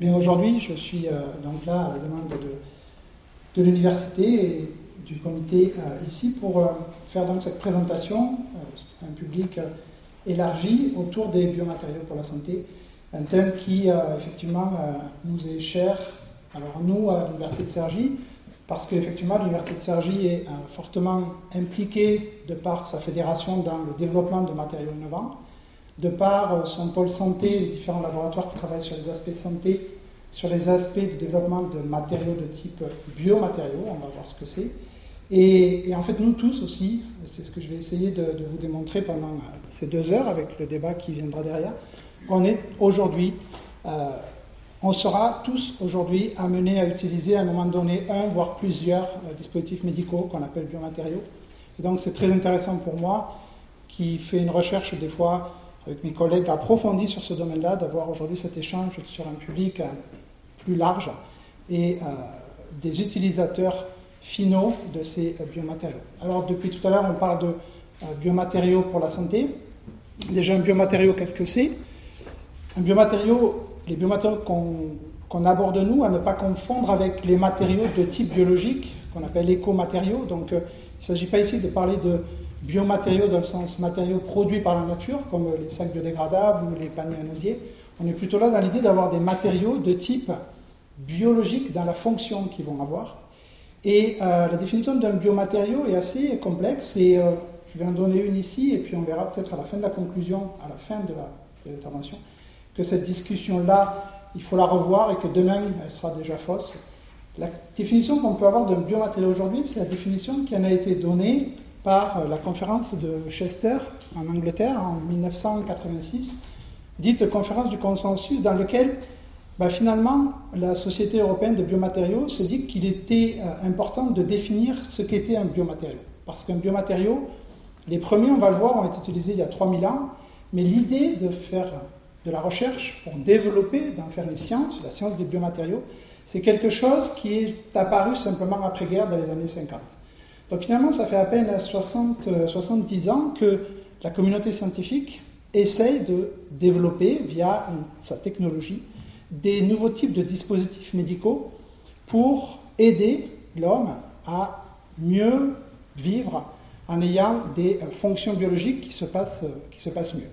Mais aujourd'hui, je suis euh, donc là à la demande de, l'université et du comité euh, ici pour euh, faire donc cette présentation, un public élargi autour des biomatériaux pour la santé, un thème qui effectivement nous est cher. Alors nous, à l'université de Cergy, parce qu'effectivement l'université de Cergy est fortement impliquée de par sa fédération dans le développement de matériaux innovants de par euh, son pôle santé, les différents laboratoires qui travaillent sur les aspects santé, sur les aspects de développement de matériaux de type biomatériaux, on va voir ce que c'est. Et, en fait, nous tous aussi, c'est ce que je vais essayer de, vous démontrer pendant euh, ces deux heures avec le débat qui viendra derrière, on est aujourd'hui, euh, on sera tous aujourd'hui amenés à utiliser à un moment donné un, voire plusieurs dispositifs médicaux qu'on appelle biomatériaux. Et donc c'est très intéressant pour moi qui fait une recherche des fois avec mes collègues approfondis sur ce domaine-là, d'avoir aujourd'hui cet échange sur un public euh, plus large et euh, des utilisateurs finaux de ces euh, biomatériaux. Alors depuis tout à l'heure, on parle de biomatériaux pour la santé. Déjà, un biomatériau, qu'est-ce que c'est? Un biomatériau, les biomatériaux qu'on aborde nous, à ne pas confondre avec les matériaux de type biologique, qu'on appelle écomatériaux. Donc, il ne s'agit pas ici de parler de biomatériaux dans le sens matériaux produits par la nature, comme les sacs biodégradables ou les paniers à osier. On est plutôt là dans l'idée d'avoir des matériaux de type biologique dans la fonction qu'ils vont avoir. Et euh, la définition d'un biomatériau est assez complexe et euh, je vais en donner une ici et puis on verra peut-être à la fin de la conclusion, à la fin de l'intervention, que cette discussion-là, il faut la revoir et que demain, elle sera déjà fausse. La définition qu'on peut avoir d'un biomatériau aujourd'hui, c'est la définition qui en a été donnée par la conférence de Chester en Angleterre en 1986, dite conférence du consensus, dans laquelle bah, finalement la Société européenne de biomatériaux s'est dit qu'il était euh, important de définir ce qu'était un biomatériau. Parce qu'un biomatériau, les premiers, on va le voir, ont été utilisés il y a 3000 ans, mais l'idée de faire de la recherche pour développer, d'en faire une science, la science des biomatériaux, c'est quelque chose qui est apparu simplement après-guerre dans les années 50. Donc finalement, ça fait à peine 60, 70 euh, ans que la communauté scientifique essaye de développer, via sa technologie, des nouveaux types de dispositifs médicaux pour aider l'homme à mieux vivre en ayant des euh, fonctions biologiques qui se passent, euh, qui se passent mieux.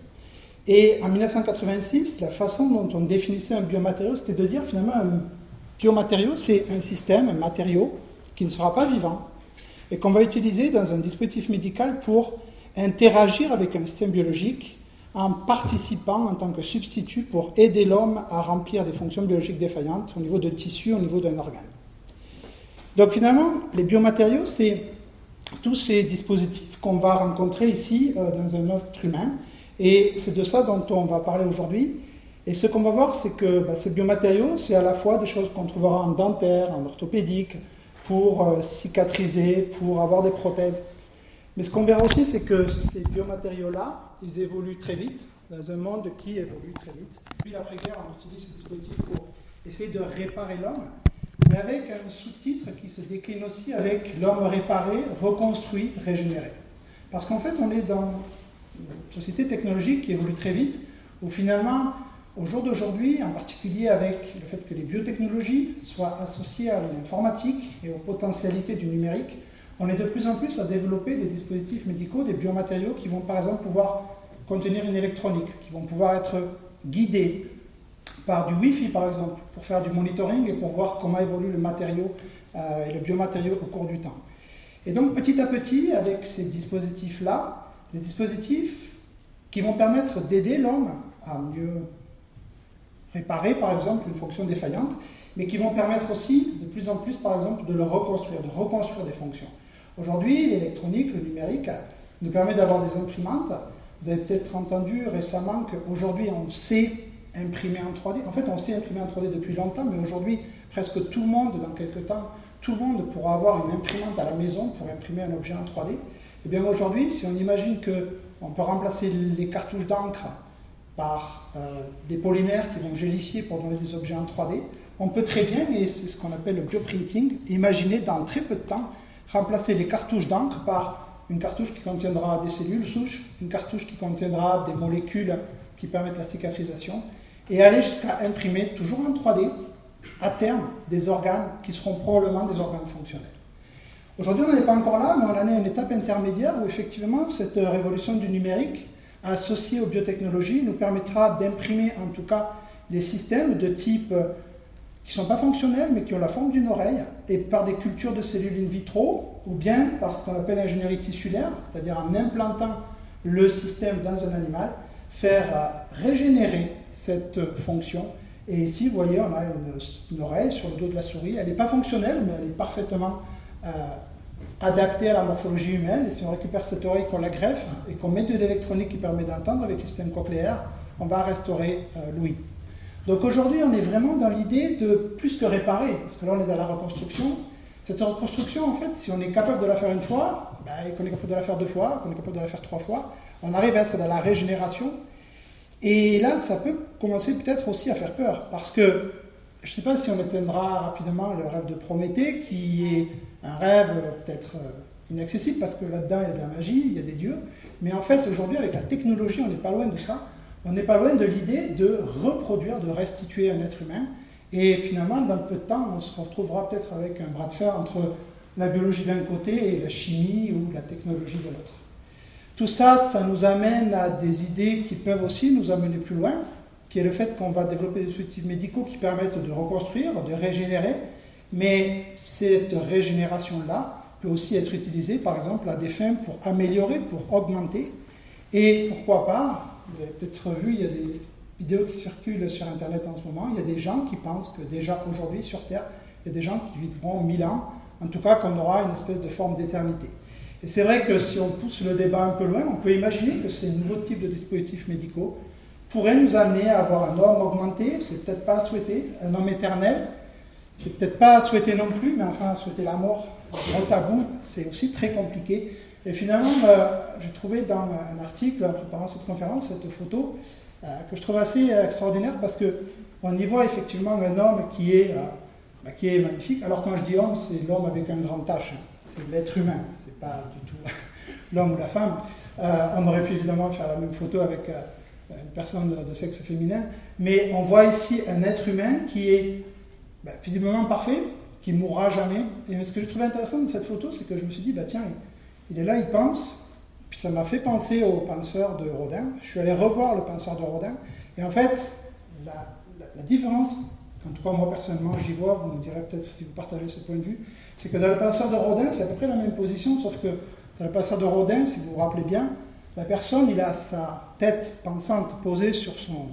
Et en 1986, la façon dont on définissait un biomatériau, c'était de dire finalement un biomatériau, c'est un système, un matériau qui ne sera pas vivant, et qu'on va utiliser dans un dispositif médical pour interagir avec un système biologique en participant en tant que substitut pour aider l'homme à remplir des fonctions biologiques défaillantes au niveau de tissu, au niveau d'un organe. Donc finalement, les biomatériaux, c'est tous ces dispositifs qu'on va rencontrer ici euh, dans un autre humain. Et c'est de ça dont on va parler aujourd'hui. Et ce qu'on va voir, c'est que bah, ces biomatériaux, c'est à la fois des choses qu'on trouvera en dentaire, en orthopédique, pour euh, cicatriser, pour avoir des prothèses. Mais ce qu'on verra aussi, c'est que ces biomatériaux-là, ils évoluent très vite, dans un monde qui évolue très vite. Depuis l'après-guerre, on utilise ces dispositifs pour essayer de réparer l'homme, mais avec un sous-titre qui se décline aussi avec l'homme réparé, reconstruit, régénéré. Parce qu'en fait, on est dans une société technologique qui évolue très vite, où finalement, au jour d'aujourd'hui, en particulier avec le fait que les biotechnologies soient associées à l'informatique et aux potentialités du numérique, on est de plus en plus à développer des dispositifs médicaux, des biomatériaux qui vont par exemple pouvoir contenir une électronique, qui vont pouvoir être guidés par du Wi-Fi par exemple, pour faire du monitoring et pour voir comment évolue le matériau euh, et le biomatériau au cours du temps. Et donc petit à petit, avec ces dispositifs-là, des dispositifs qui vont permettre d'aider l'homme à mieux réparer par exemple une fonction défaillante, mais qui vont permettre aussi de plus en plus par exemple de le reconstruire, de reconstruire des fonctions. Aujourd'hui, l'électronique, le numérique nous permet d'avoir des imprimantes. Vous avez peut-être entendu récemment qu'aujourd'hui on sait imprimer en 3D. En fait, on sait imprimer en 3D depuis longtemps, mais aujourd'hui, presque tout le monde, dans quelques temps, tout le monde pourra avoir une imprimante à la maison pour imprimer un objet en 3D. Et eh bien aujourd'hui, si on imagine qu'on peut remplacer les cartouches d'encre par euh, des polymères qui vont gélifier pour donner des objets en 3D, on peut très bien, et c'est ce qu'on appelle le bioprinting, imaginer dans très peu de temps remplacer les cartouches d'encre par une cartouche qui contiendra des cellules souches, une cartouche qui contiendra des molécules qui permettent la cicatrisation, et aller jusqu'à imprimer, toujours en 3D, à terme, des organes qui seront probablement des organes fonctionnels. Aujourd'hui, on n'est pas encore là, mais on en est à une étape intermédiaire où effectivement cette révolution du numérique associée aux biotechnologies nous permettra d'imprimer en tout cas des systèmes de type qui ne sont pas fonctionnels, mais qui ont la forme d'une oreille, et par des cultures de cellules in vitro, ou bien par ce qu'on appelle l'ingénierie tissulaire, c'est-à-dire en implantant le système dans un animal, faire euh, régénérer cette fonction. Et ici, vous voyez, on a une, oreille sur le dos de la souris. Elle n'est pas fonctionnelle, mais elle est parfaitement euh, adaptée à la morphologie humaine. Et si on récupère cette oreille, qu'on la greffe et qu'on met de l'électronique qui permet d'entendre avec le système cochléaire, on va restaurer euh, l'ouïe. Donc aujourd'hui, on est vraiment dans l'idée de plus que réparer, parce que là, on est dans la reconstruction. Cette reconstruction, en fait, si on est capable de la faire une fois, ben, qu'on est capable de la faire deux fois, qu'on est capable de la faire trois fois, on arrive à être dans la régénération. Et là, ça peut commencer peut-être aussi à faire peur, parce que je ne sais pas si on éteindra rapidement le rêve de Prométhée, qui est un rêve peut-être euh, inaccessible, parce que là-dedans, il y a de la magie, il y a des dieux. Mais en fait, aujourd'hui, avec la technologie, on n'est pas loin de ça on n'est pas loin de l'idée de reproduire, de restituer un être humain. Et finalement, dans peu de temps, on se retrouvera peut-être avec un bras de fer entre la biologie d'un côté et la chimie ou la technologie de l'autre. Tout ça, ça nous amène à des idées qui peuvent aussi nous amener plus loin, qui est le fait qu'on va développer des dispositifs médicaux qui permettent de reconstruire, de régénérer, mais cette régénération-là peut aussi être utilisée, par exemple, à des fins pour améliorer, pour augmenter, et pourquoi pas, vous avez peut-être vu, il y a des vidéos qui circulent sur Internet en ce moment. Il y a des gens qui pensent que déjà aujourd'hui sur Terre, il y a des gens qui vivront 1000 ans, en tout cas qu'on aura une espèce de forme d'éternité. Et c'est vrai que si on pousse le débat un peu loin, on peut imaginer que ces nouveaux types de dispositifs médicaux pourraient nous amener à avoir un homme augmenté, c'est peut-être pas à souhaiter, un homme éternel, c'est peut-être pas à souhaiter non plus, mais enfin à souhaiter la mort, au tabou, c'est aussi très compliqué. Et finalement, bah, j'ai trouvé dans un article en préparant cette conférence cette photo euh, que je trouve assez extraordinaire parce qu'on y voit effectivement un homme qui est, euh, bah, qui est magnifique. Alors quand je dis homme, c'est l'homme avec un grand H, hein. c'est l'être humain, c'est pas du tout l'homme ou la femme. Euh, on aurait pu évidemment faire la même photo avec une personne de, sexe féminin, mais on voit ici un être humain qui est bah, visiblement parfait, qui mourra jamais. Et ce que je trouvais intéressant de cette photo, c'est que je me suis dit, bah tiens, il est là, il pense, puis ça m'a fait penser au penseur de Rodin. Je suis allé revoir le penseur de Rodin, et en fait, la, différence, en tout cas moi personnellement j'y vois, vous me direz peut-être si vous partagez ce point de vue, c'est que dans le penseur de Rodin, c'est à peu près la même position, sauf que dans le penseur de Rodin, si vous vous rappelez bien, la personne, il a sa tête pensante posée sur son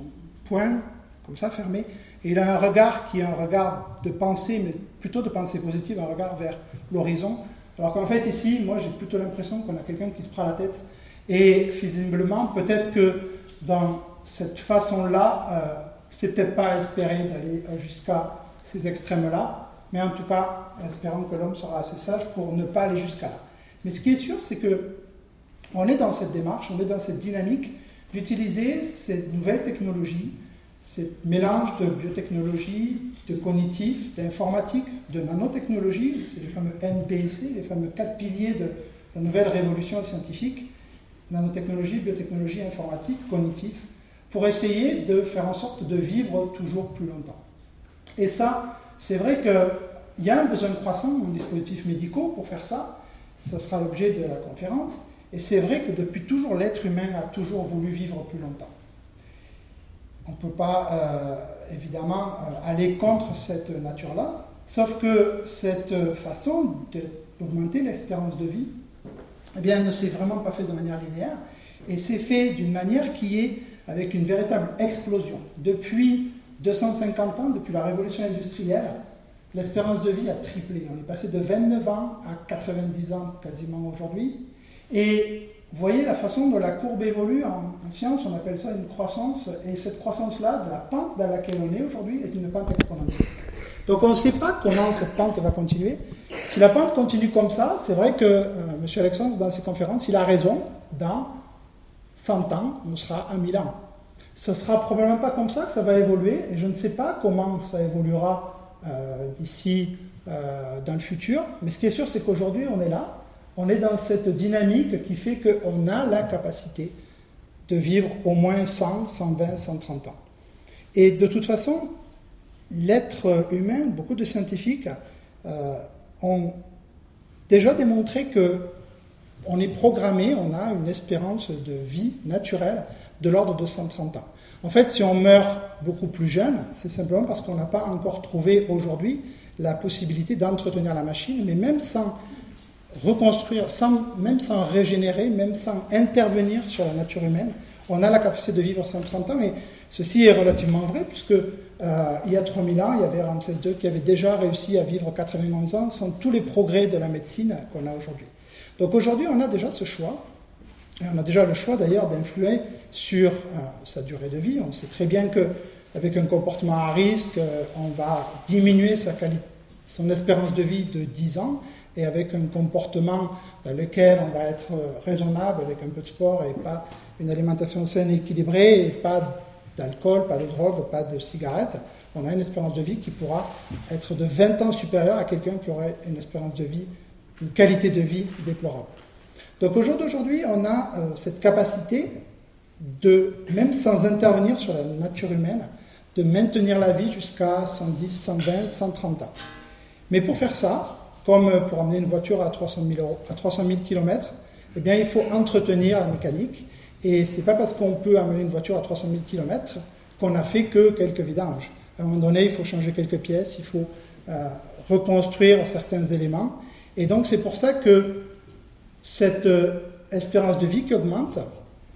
poing, comme ça, fermé, et il a un regard qui est un regard de pensée, mais plutôt de pensée positive, un regard vers l'horizon, alors qu'en fait, ici, moi, j'ai plutôt l'impression qu'on a quelqu'un qui se prend la tête. Et visiblement, peut-être que dans cette façon-là, euh, c'est peut-être pas à espérer d'aller jusqu'à ces extrêmes-là, mais en tout cas, espérons que l'homme sera assez sage pour ne pas aller jusqu'à là. Mais ce qui est sûr, c'est que on est dans cette démarche, on est dans cette dynamique d'utiliser cette nouvelle technologie, ce mélange de biotechnologie, de cognitif, d'informatique, de nanotechnologie, c'est les fameux NPC, les fameux quatre piliers de la nouvelle révolution scientifique, nanotechnologie, biotechnologie, informatique, cognitif, pour essayer de faire en sorte de vivre toujours plus longtemps. Et ça, c'est vrai qu'il y a un besoin croissant en dispositifs médicaux pour faire ça, ça sera l'objet de la conférence, et c'est vrai que depuis toujours, l'être humain a toujours voulu vivre plus longtemps. On ne peut pas, euh, évidemment, euh, aller contre cette nature-là, sauf que cette façon d'augmenter l'espérance de vie, eh bien, ne s'est vraiment pas fait de manière linéaire, et c'est fait d'une manière qui est avec une véritable explosion. Depuis 250 ans, depuis la révolution industrielle, l'espérance de vie a triplé. On est passé de 29 ans à 90 ans quasiment aujourd'hui. Et vous voyez la façon dont la courbe évolue en, science, on appelle ça une croissance, et cette croissance-là, de la pente dans laquelle on est aujourd'hui, est une pente exponentielle. Donc on ne sait pas comment cette pente va continuer. Si la pente continue comme ça, c'est vrai que euh, M. Alexandre, dans ses conférences, il a raison, dans 100 ans, on sera à 1000 ans. Ce sera probablement pas comme ça que ça va évoluer, et je ne sais pas comment ça évoluera euh, d'ici euh, dans le futur, mais ce qui est sûr, c'est qu'aujourd'hui, on est là, on est dans cette dynamique qui fait qu'on a la capacité de vivre au moins 100, 120, 130 ans. Et de toute façon, l'être humain, beaucoup de scientifiques euh, ont déjà démontré que on est programmé, on a une espérance de vie naturelle de l'ordre de 130 ans. En fait, si on meurt beaucoup plus jeune, c'est simplement parce qu'on n'a pas encore trouvé aujourd'hui la possibilité d'entretenir la machine, mais même sans reconstruire, sans, même sans régénérer, même sans intervenir sur la nature humaine, on a la capacité de vivre 130 ans. Et ceci est relativement vrai, puisque euh, il y a 3000 ans, il y avait Ramsès II qui avait déjà réussi à vivre 91 ans sans tous les progrès de la médecine qu'on a aujourd'hui. Donc aujourd'hui, on a déjà ce choix. Et on a déjà le choix d'ailleurs d'influer sur euh, sa durée de vie. On sait très bien qu'avec un comportement à risque, euh, on va diminuer sa son espérance de vie de 10 ans. Et avec un comportement dans lequel on va être raisonnable, avec un peu de sport et pas une alimentation saine et équilibrée, et pas d'alcool, pas de drogue, pas de cigarettes, on a une espérance de vie qui pourra être de 20 ans supérieure à quelqu'un qui aurait une espérance de vie, une qualité de vie déplorable. Donc au jour d'aujourd'hui, on a euh, cette capacité de, même sans intervenir sur la nature humaine, de maintenir la vie jusqu'à 110, 120, 130 ans. Mais pour faire ça, comme pour amener une voiture à 300 000, à 300 000 km, eh bien, il faut entretenir la mécanique et c'est pas parce qu'on peut amener une voiture à 300 000 km qu'on a fait que quelques vidanges. À un moment donné, il faut changer quelques pièces, il faut euh, reconstruire certains éléments. Et donc c'est pour ça que cette euh, espérance de vie qui augmente,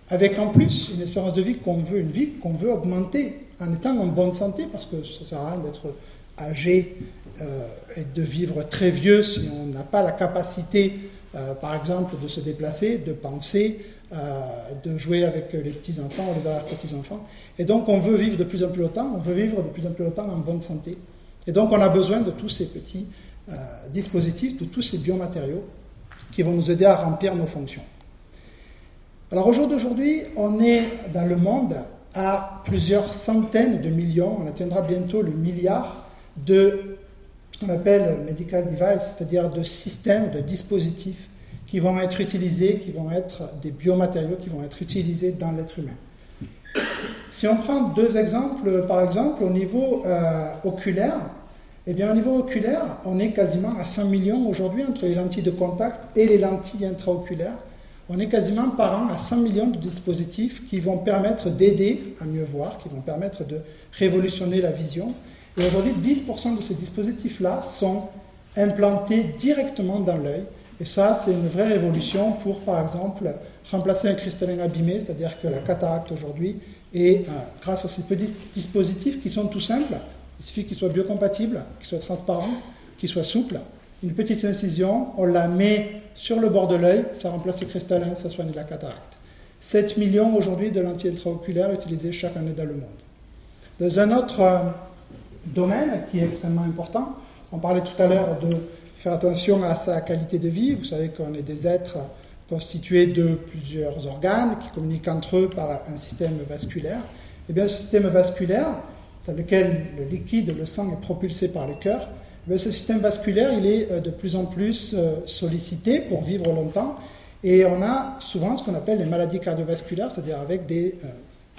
avec en plus une espérance de vie qu'on veut, une vie qu'on veut augmenter en étant en bonne santé, parce que ça ne sert à rien d'être âgé euh, et de vivre très vieux si on n'a pas la capacité, par exemple, de se déplacer, de penser, euh, de jouer avec les petits-enfants ou les arrière-petits-enfants. Et donc on veut vivre de plus en plus longtemps, on veut vivre de plus en plus longtemps en bonne santé. Et donc on a besoin de tous ces petits euh, dispositifs, de tous ces biomatériaux qui vont nous aider à remplir nos fonctions. Alors au jour d'aujourd'hui, on est dans le monde à plusieurs centaines de millions, on atteindra bientôt le milliard de ce qu'on appelle medical device, c'est-à-dire de systèmes, de dispositifs qui vont être utilisés, qui vont être des biomatériaux qui vont être utilisés dans l'être humain. Si on prend deux exemples, par exemple, au niveau euh, oculaire, eh bien, au niveau oculaire, on est quasiment à 100 millions aujourd'hui entre les lentilles de contact et les lentilles intraoculaires. On est quasiment par an à 100 millions de dispositifs qui vont permettre d'aider à mieux voir, qui vont permettre de révolutionner la vision. Et aujourd'hui, 10% de ces dispositifs-là sont implantés directement dans l'œil et ça, c'est une vraie révolution pour, par exemple, remplacer un cristallin abîmé, c'est-à-dire que la cataracte aujourd'hui est, euh, grâce à ces petits dispositifs qui sont tout simples, il suffit qu'ils soient biocompatibles, qu'ils soient transparents, qu'ils soient souples. Une petite incision, on la met sur le bord de l'œil, ça remplace le cristallin, ça soigne la cataracte. 7 millions aujourd'hui de lentilles intraoculaires utilisées chaque année dans le monde. Dans un autre euh, domaine qui est extrêmement important, on parlait tout à l'heure de faire attention à sa qualité de vie. Vous savez qu'on est des êtres constitués de plusieurs organes qui communiquent entre eux par un système vasculaire. Et eh bien, ce système vasculaire, dans lequel le liquide, le sang est propulsé par le cœur, eh ce système vasculaire, il est euh, de plus en plus euh, sollicité pour vivre longtemps. Et on a souvent ce qu'on appelle les maladies cardiovasculaires, c'est-à-dire avec des euh,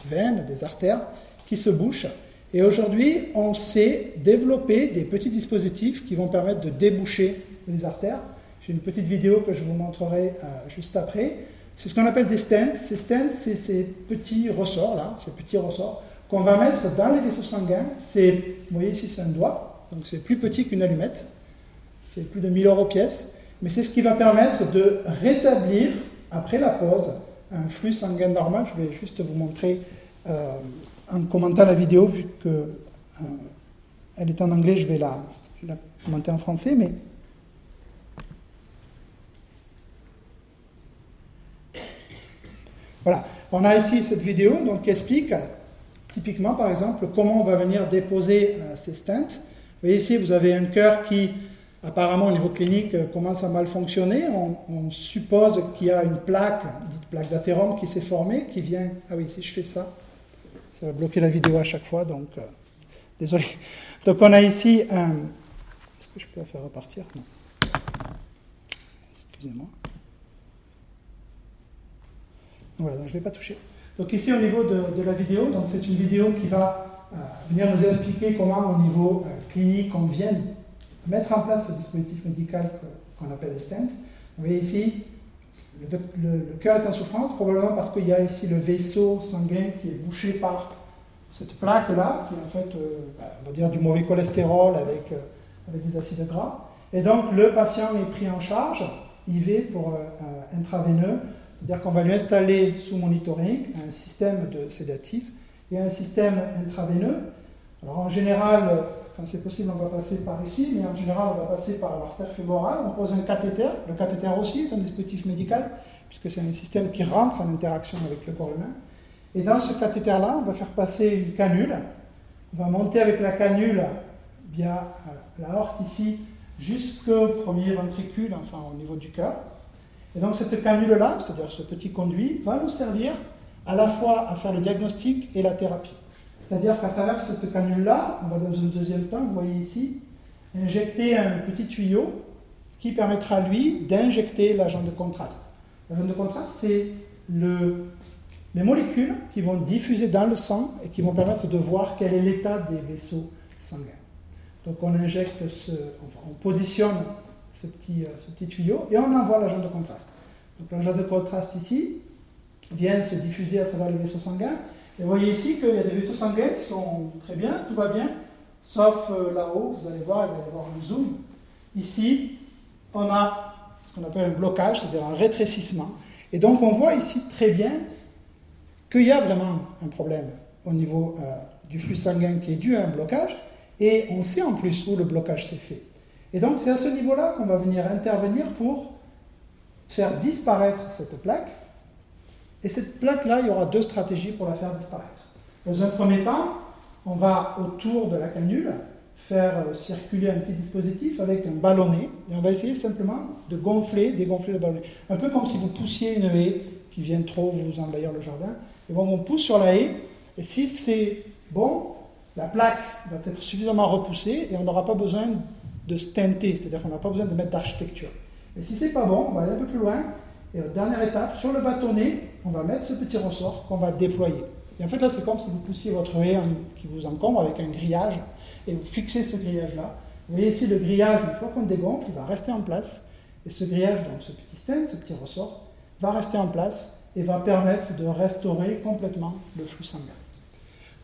veines, des artères qui se bouchent et aujourd'hui, on sait développer des petits dispositifs qui vont permettre de déboucher les artères. J'ai une petite vidéo que je vous montrerai euh, juste après. C'est ce qu'on appelle des stents. Ces stents, c'est ces petits ressorts là, ces petits ressorts qu'on va mettre dans les vaisseaux sanguins. Vous voyez ici, c'est un doigt, donc c'est plus petit qu'une allumette. C'est plus de 1000 euros pièce, mais c'est ce qui va permettre de rétablir après la pause un flux sanguin normal. Je vais juste vous montrer. Euh, en commentant la vidéo, vu qu'elle euh, est en anglais, je vais, la, commenter en français, mais Voilà, on a ici cette vidéo donc, qui explique typiquement, par exemple, comment on va venir déposer euh, ces stents. Vous voyez ici, vous avez un cœur qui, apparemment au niveau clinique, euh, commence à mal fonctionner. On, on suppose qu'il y a une plaque, dite plaque d'athérome, qui s'est formée, qui vient... Ah oui, si je fais ça, ça va bloquer la vidéo à chaque fois, donc euh, désolé. Donc on a ici un... Est-ce que je peux la faire repartir? Non. Excusez-moi. Voilà, donc je ne vais pas toucher. Donc ici au niveau de, la vidéo, donc c'est une vidéo qui va venir nous expliquer comment, au niveau clinique, on vient mettre en place ce dispositif médical qu'on appelle le stent. Vous voyez ici, le, cœur est en souffrance, probablement parce qu'il y a ici le vaisseau sanguin qui est bouché par cette plaque-là, qui est en fait, euh, bah, on va dire, du mauvais cholestérol avec, euh, avec des acides gras. Et donc, le patient est pris en charge, IV pour euh, intraveineux, c'est-à-dire qu'on va lui installer sous monitoring un système de sédatif et un système intraveineux. Alors, en général, quand c'est possible, on va passer par ici, mais en général, on va passer par l'artère fémorale. On pose un cathéter. Le cathéter aussi est un dispositif médical, puisque c'est un système qui rentre en interaction avec le corps humain. Et dans ce cathéter-là, on va faire passer une canule. On va monter avec la canule via euh, la horte ici jusqu'au premier ventricule, enfin au niveau du cœur. Et donc cette canule-là, c'est-à-dire ce petit conduit, va nous servir à la fois à faire le diagnostic et la thérapie. C'est-à-dire qu'à travers cette canule-là, on va dans un deuxième temps, vous voyez ici, injecter un petit tuyau qui permettra, lui, d'injecter l'agent de contraste. L'agent de contraste, c'est le, les molécules qui vont diffuser dans le sang et qui vont permettre de voir quel est l'état des vaisseaux sanguins. Donc on injecte, ce, on positionne ce petit, euh, ce petit tuyau et on envoie l'agent de contraste. Donc l'agent de contraste ici vient se diffuser à travers les vaisseaux sanguins et vous voyez ici qu'il y a des vaisseaux sanguins qui sont très bien, tout va bien, sauf euh, là-haut, vous allez voir, il va y avoir un zoom. Ici, on a ce qu'on appelle un blocage, c'est-à-dire un rétrécissement. Et donc on voit ici très bien qu'il y a vraiment un problème au niveau euh, du flux sanguin qui est dû à un blocage, et on sait en plus où le blocage s'est fait. Et donc c'est à ce niveau-là qu'on va venir intervenir pour faire disparaître cette plaque et cette plaque-là, il y aura deux stratégies pour la faire disparaître. Dans un premier temps, on va autour de la canule faire euh, circuler un petit dispositif avec un ballonnet et on va essayer simplement de gonfler, dégonfler le ballonnet. Un peu comme si vous poussiez une haie qui vient trop vous envahir le jardin. Et bon, on pousse sur la haie et si c'est bon, la plaque va être suffisamment repoussée et on n'aura pas besoin de stenter, c'est-à-dire qu'on n'a pas besoin de mettre d'architecture. Et si c'est pas bon, on va aller un peu plus loin et dernière étape, sur le bâtonnet, on va mettre ce petit ressort qu'on va déployer. Et en fait, là, c'est comme si vous poussiez votre haie qui vous encombre avec un grillage et vous fixez ce grillage-là. Vous voyez ici le grillage, une fois qu'on dégonfle, il va rester en place. Et ce grillage, donc ce petit stand, ce petit ressort, va rester en place et va permettre de restaurer complètement le flux sanguin.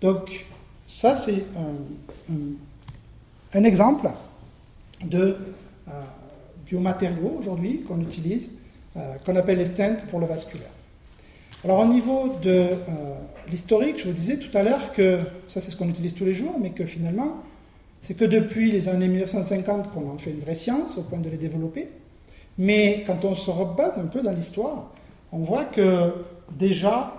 Donc, ça, c'est un, exemple de euh, biomatériaux aujourd'hui qu'on utilise euh, qu'on appelle les stents pour le vasculaire. Alors au niveau de euh, l'historique, je vous disais tout à l'heure que ça c'est ce qu'on utilise tous les jours, mais que finalement c'est que depuis les années 1950 qu'on en fait une vraie science au point de les développer. Mais quand on se rebase un peu dans l'histoire, on voit que déjà,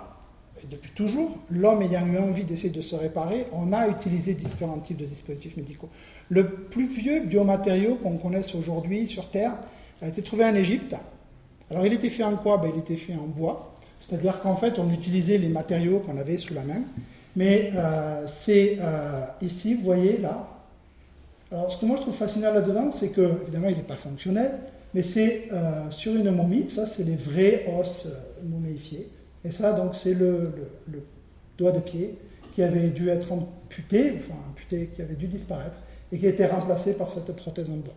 et depuis toujours, l'homme ayant eu envie d'essayer de se réparer, on a utilisé différents types de dispositifs médicaux. Le plus vieux biomatériau qu'on connaisse aujourd'hui sur Terre a été trouvé en Égypte alors il était fait en quoi ben, Il était fait en bois, c'est-à-dire qu'en fait on utilisait les matériaux qu'on avait sous la main. Mais euh, c'est euh, ici, vous voyez là. Alors ce que moi je trouve fascinant là-dedans, c'est que, évidemment, il n'est pas fonctionnel, mais c'est euh, sur une momie, ça c'est les vrais os momifiés. Et ça, donc, c'est le, le, doigt de pied qui avait dû être amputé, enfin amputé, qui avait dû disparaître, et qui a été remplacé par cette prothèse en bois.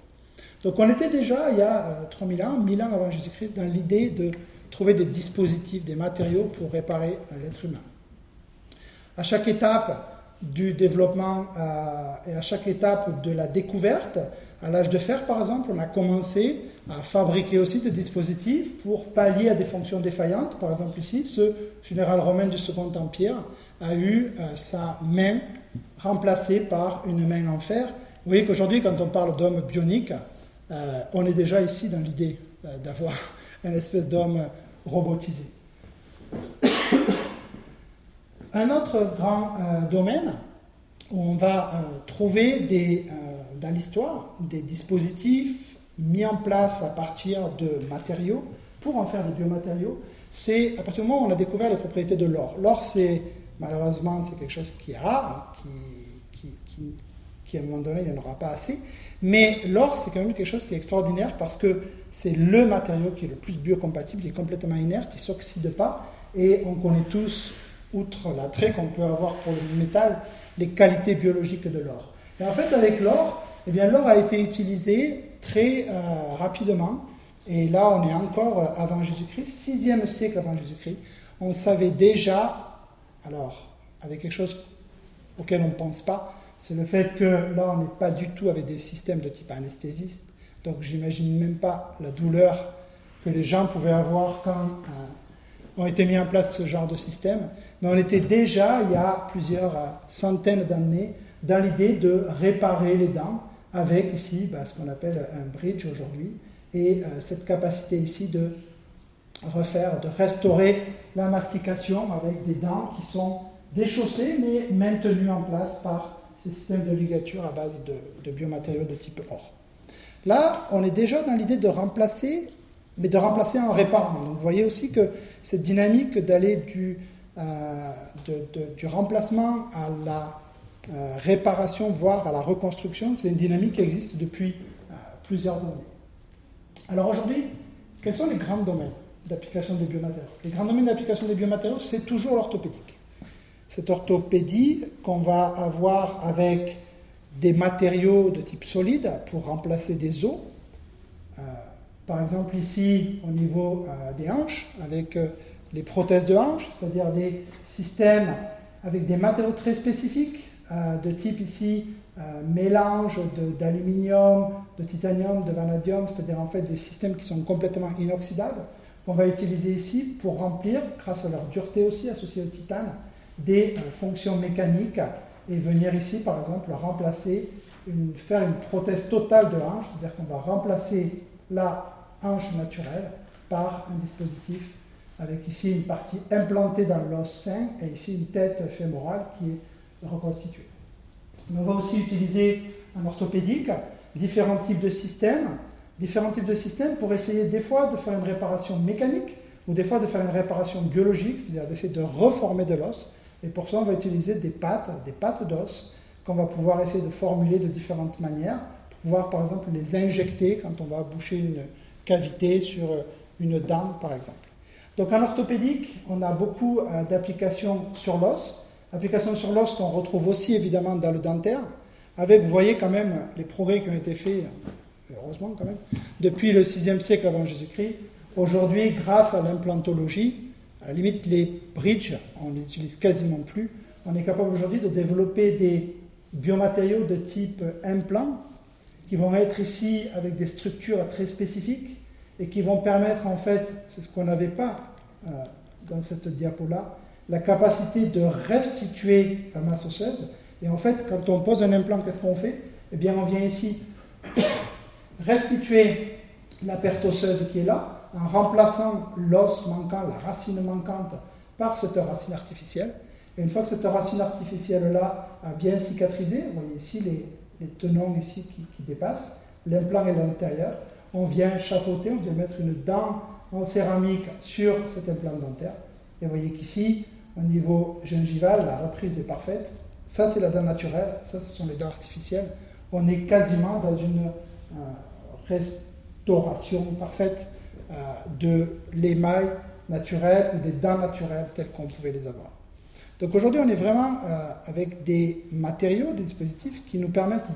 Donc on était déjà, il y a 3000 euh, ans, 1000 ans avant Jésus-Christ, dans l'idée de trouver des dispositifs, des matériaux pour réparer euh, l'être humain. À chaque étape du développement euh, et à chaque étape de la découverte, à l'âge de fer par exemple, on a commencé à fabriquer aussi des dispositifs pour pallier à des fonctions défaillantes. Par exemple ici, ce général romain du Second Empire a eu sa main remplacée par une main en fer. Vous voyez qu'aujourd'hui, quand on parle d'homme bionique, euh, on est déjà ici dans l'idée euh, d'avoir une espèce d'homme robotisé. Un autre grand euh, domaine où on va trouver dans l'histoire des dispositifs mis en place à partir de matériaux pour en faire des biomatériaux, c'est à partir du moment où on a découvert les propriétés de l'or. L'or, c'est malheureusement, c'est quelque chose qui est rare, qui, qui, à un moment donné, il n'y en aura pas assez. Mais l'or, c'est quand même quelque chose qui est extraordinaire parce que c'est le matériau qui est le plus biocompatible, il est complètement inerte, il ne s'oxyde pas. Et on connaît tous, outre l'attrait qu'on peut avoir pour le métal, les qualités biologiques de l'or. Et en fait, avec l'or, eh l'or a été utilisé très euh, rapidement. Et là, on est encore avant Jésus-Christ, 6e siècle avant Jésus-Christ. On savait déjà, alors, avec quelque chose auquel on ne pense pas, c'est le fait que là, on n'est pas du tout avec des systèmes de type anesthésiste. Donc, j'imagine même pas la douleur que les gens pouvaient avoir quand euh, ont été mis en place ce genre de système. Mais on était déjà, il y a plusieurs euh, centaines d'années, dans l'idée de réparer les dents avec ici bah, ce qu'on appelle un bridge aujourd'hui, et euh, cette capacité ici de refaire, de restaurer la mastication avec des dents qui sont déchaussées mais maintenues en place par ces systèmes de ligature à base de, biomatériaux de type or. Là, on est déjà dans l'idée de remplacer, mais de remplacer en réparant. Donc vous voyez aussi que cette dynamique d'aller du, euh, remplacement à la euh, réparation, voire à la reconstruction, c'est une dynamique qui existe depuis euh, plusieurs années. Alors aujourd'hui, quels sont les grands domaines d'application des biomatériaux? Les grands domaines d'application des biomatériaux, c'est toujours l'orthopédique. Cette orthopédie qu'on va avoir avec des matériaux de type solide pour remplacer des os. par exemple ici au niveau des hanches, avec les prothèses de hanche, c'est-à-dire des systèmes avec des matériaux très spécifiques, euh, de type ici euh, mélange d'aluminium, de, titanium, de vanadium, c'est-à-dire en fait des systèmes qui sont complètement inoxydables, qu'on va utiliser ici pour remplir, grâce à leur dureté aussi associée au titane, des euh, fonctions mécaniques et venir ici par exemple remplacer, une, faire une prothèse totale de hanche, c'est-à-dire qu'on va remplacer la hanche naturelle par un dispositif avec ici une partie implantée dans l'os sain et ici une tête fémorale qui est reconstituée. on va aussi utiliser en orthopédique différents types de systèmes, différents types de systèmes pour essayer des fois de faire une réparation mécanique ou des fois de faire une réparation biologique, c'est-à-dire d'essayer de reformer de l'os. Et pour ça, on va utiliser des pattes, des pattes d'os qu'on va pouvoir essayer de formuler de différentes manières, pour pouvoir par exemple les injecter quand on va boucher une cavité sur une dent par exemple. Donc en orthopédique, on a beaucoup euh, d'applications sur l'os, applications sur l'os qu'on retrouve aussi évidemment dans le dentaire, avec, vous voyez quand même, les progrès qui ont été faits, heureusement quand même, depuis le 6e siècle avant Jésus-Christ. Aujourd'hui, grâce à l'implantologie, à la limite les bridges, on les utilise quasiment plus, on est capable aujourd'hui de développer des biomatériaux de type implant qui vont être ici avec des structures très spécifiques et qui vont permettre en fait, c'est ce qu'on n'avait pas euh, dans cette diapo-là, la capacité de restituer la masse osseuse. Et en fait, quand on pose un implant, qu'est-ce qu'on fait? Eh bien, on vient ici restituer la perte osseuse qui est là, en remplaçant l'os manquant, la racine manquante, par cette racine artificielle. Et une fois que cette racine artificielle-là a bien cicatrisé, vous voyez ici les, tenons ici qui, dépassent, l'implant est à l'intérieur, on vient chapeauter, on vient mettre une dent en céramique sur cet implant dentaire. Et vous voyez qu'ici, au niveau gingival, la reprise est parfaite. Ça, c'est la dent naturelle, ça, ce sont les dents artificielles. On est quasiment dans une euh, restauration parfaite de l'émail naturel ou des dents naturelles telles qu'on pouvait les avoir. Donc aujourd'hui, on est vraiment euh, avec des matériaux, des dispositifs qui nous permettent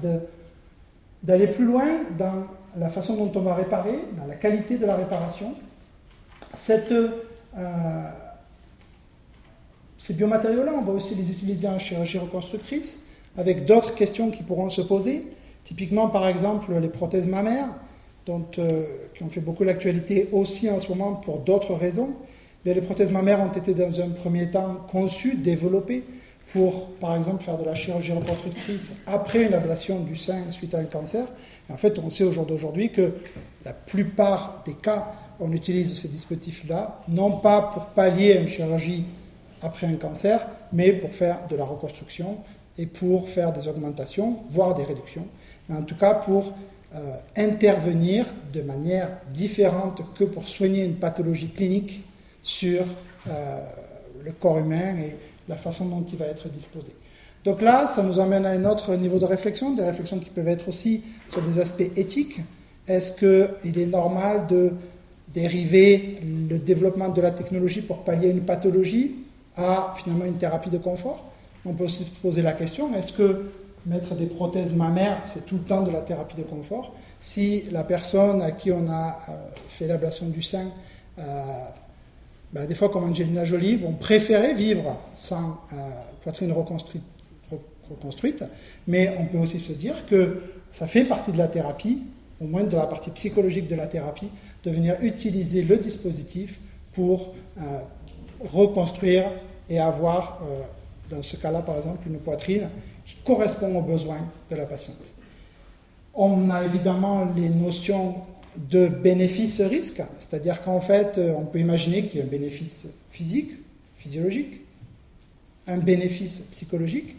d'aller plus loin dans la façon dont on va réparer, dans la qualité de la réparation. Euh, ces biomatériaux-là, on va aussi les utiliser en chirurgie reconstructrice, avec d'autres questions qui pourront se poser. Typiquement, par exemple, les prothèses mammaires, euh, qui ont fait beaucoup l'actualité aussi en ce moment pour d'autres raisons. Mais les prothèses mammaires ont été dans un premier temps conçues, développées pour, par exemple, faire de la chirurgie reconstructrice après une ablation du sein suite à un cancer. En fait, on sait au jour d'aujourd'hui que la plupart des cas, on utilise ces dispositifs-là, non pas pour pallier une chirurgie après un cancer, mais pour faire de la reconstruction et pour faire des augmentations, voire des réductions, mais en tout cas pour euh, intervenir de manière différente que pour soigner une pathologie clinique sur euh, le corps humain et la façon dont il va être disposé. Donc là, ça nous amène à un autre niveau de réflexion, des réflexions qui peuvent être aussi sur des aspects éthiques. Est-ce qu'il est normal de dériver le développement de la technologie pour pallier une pathologie à finalement une thérapie de confort? On peut aussi se poser la question, est-ce que mettre des prothèses mammaires, c'est tout le temps de la thérapie de confort. Si la personne à qui on a fait l'ablation du sein ben, des fois comme Angelina Jolie, vont préférer vivre sans euh, poitrine reconstruite, mais on peut aussi se dire que ça fait partie de la thérapie, au moins de la partie psychologique de la thérapie, de venir utiliser le dispositif pour euh, reconstruire et avoir, euh, dans ce cas-là par exemple, une poitrine correspond aux besoins de la patiente. On a évidemment les notions de bénéfice-risque, c'est-à-dire qu'en fait, euh, on peut imaginer qu'il y a un bénéfice physique, physiologique, un bénéfice psychologique,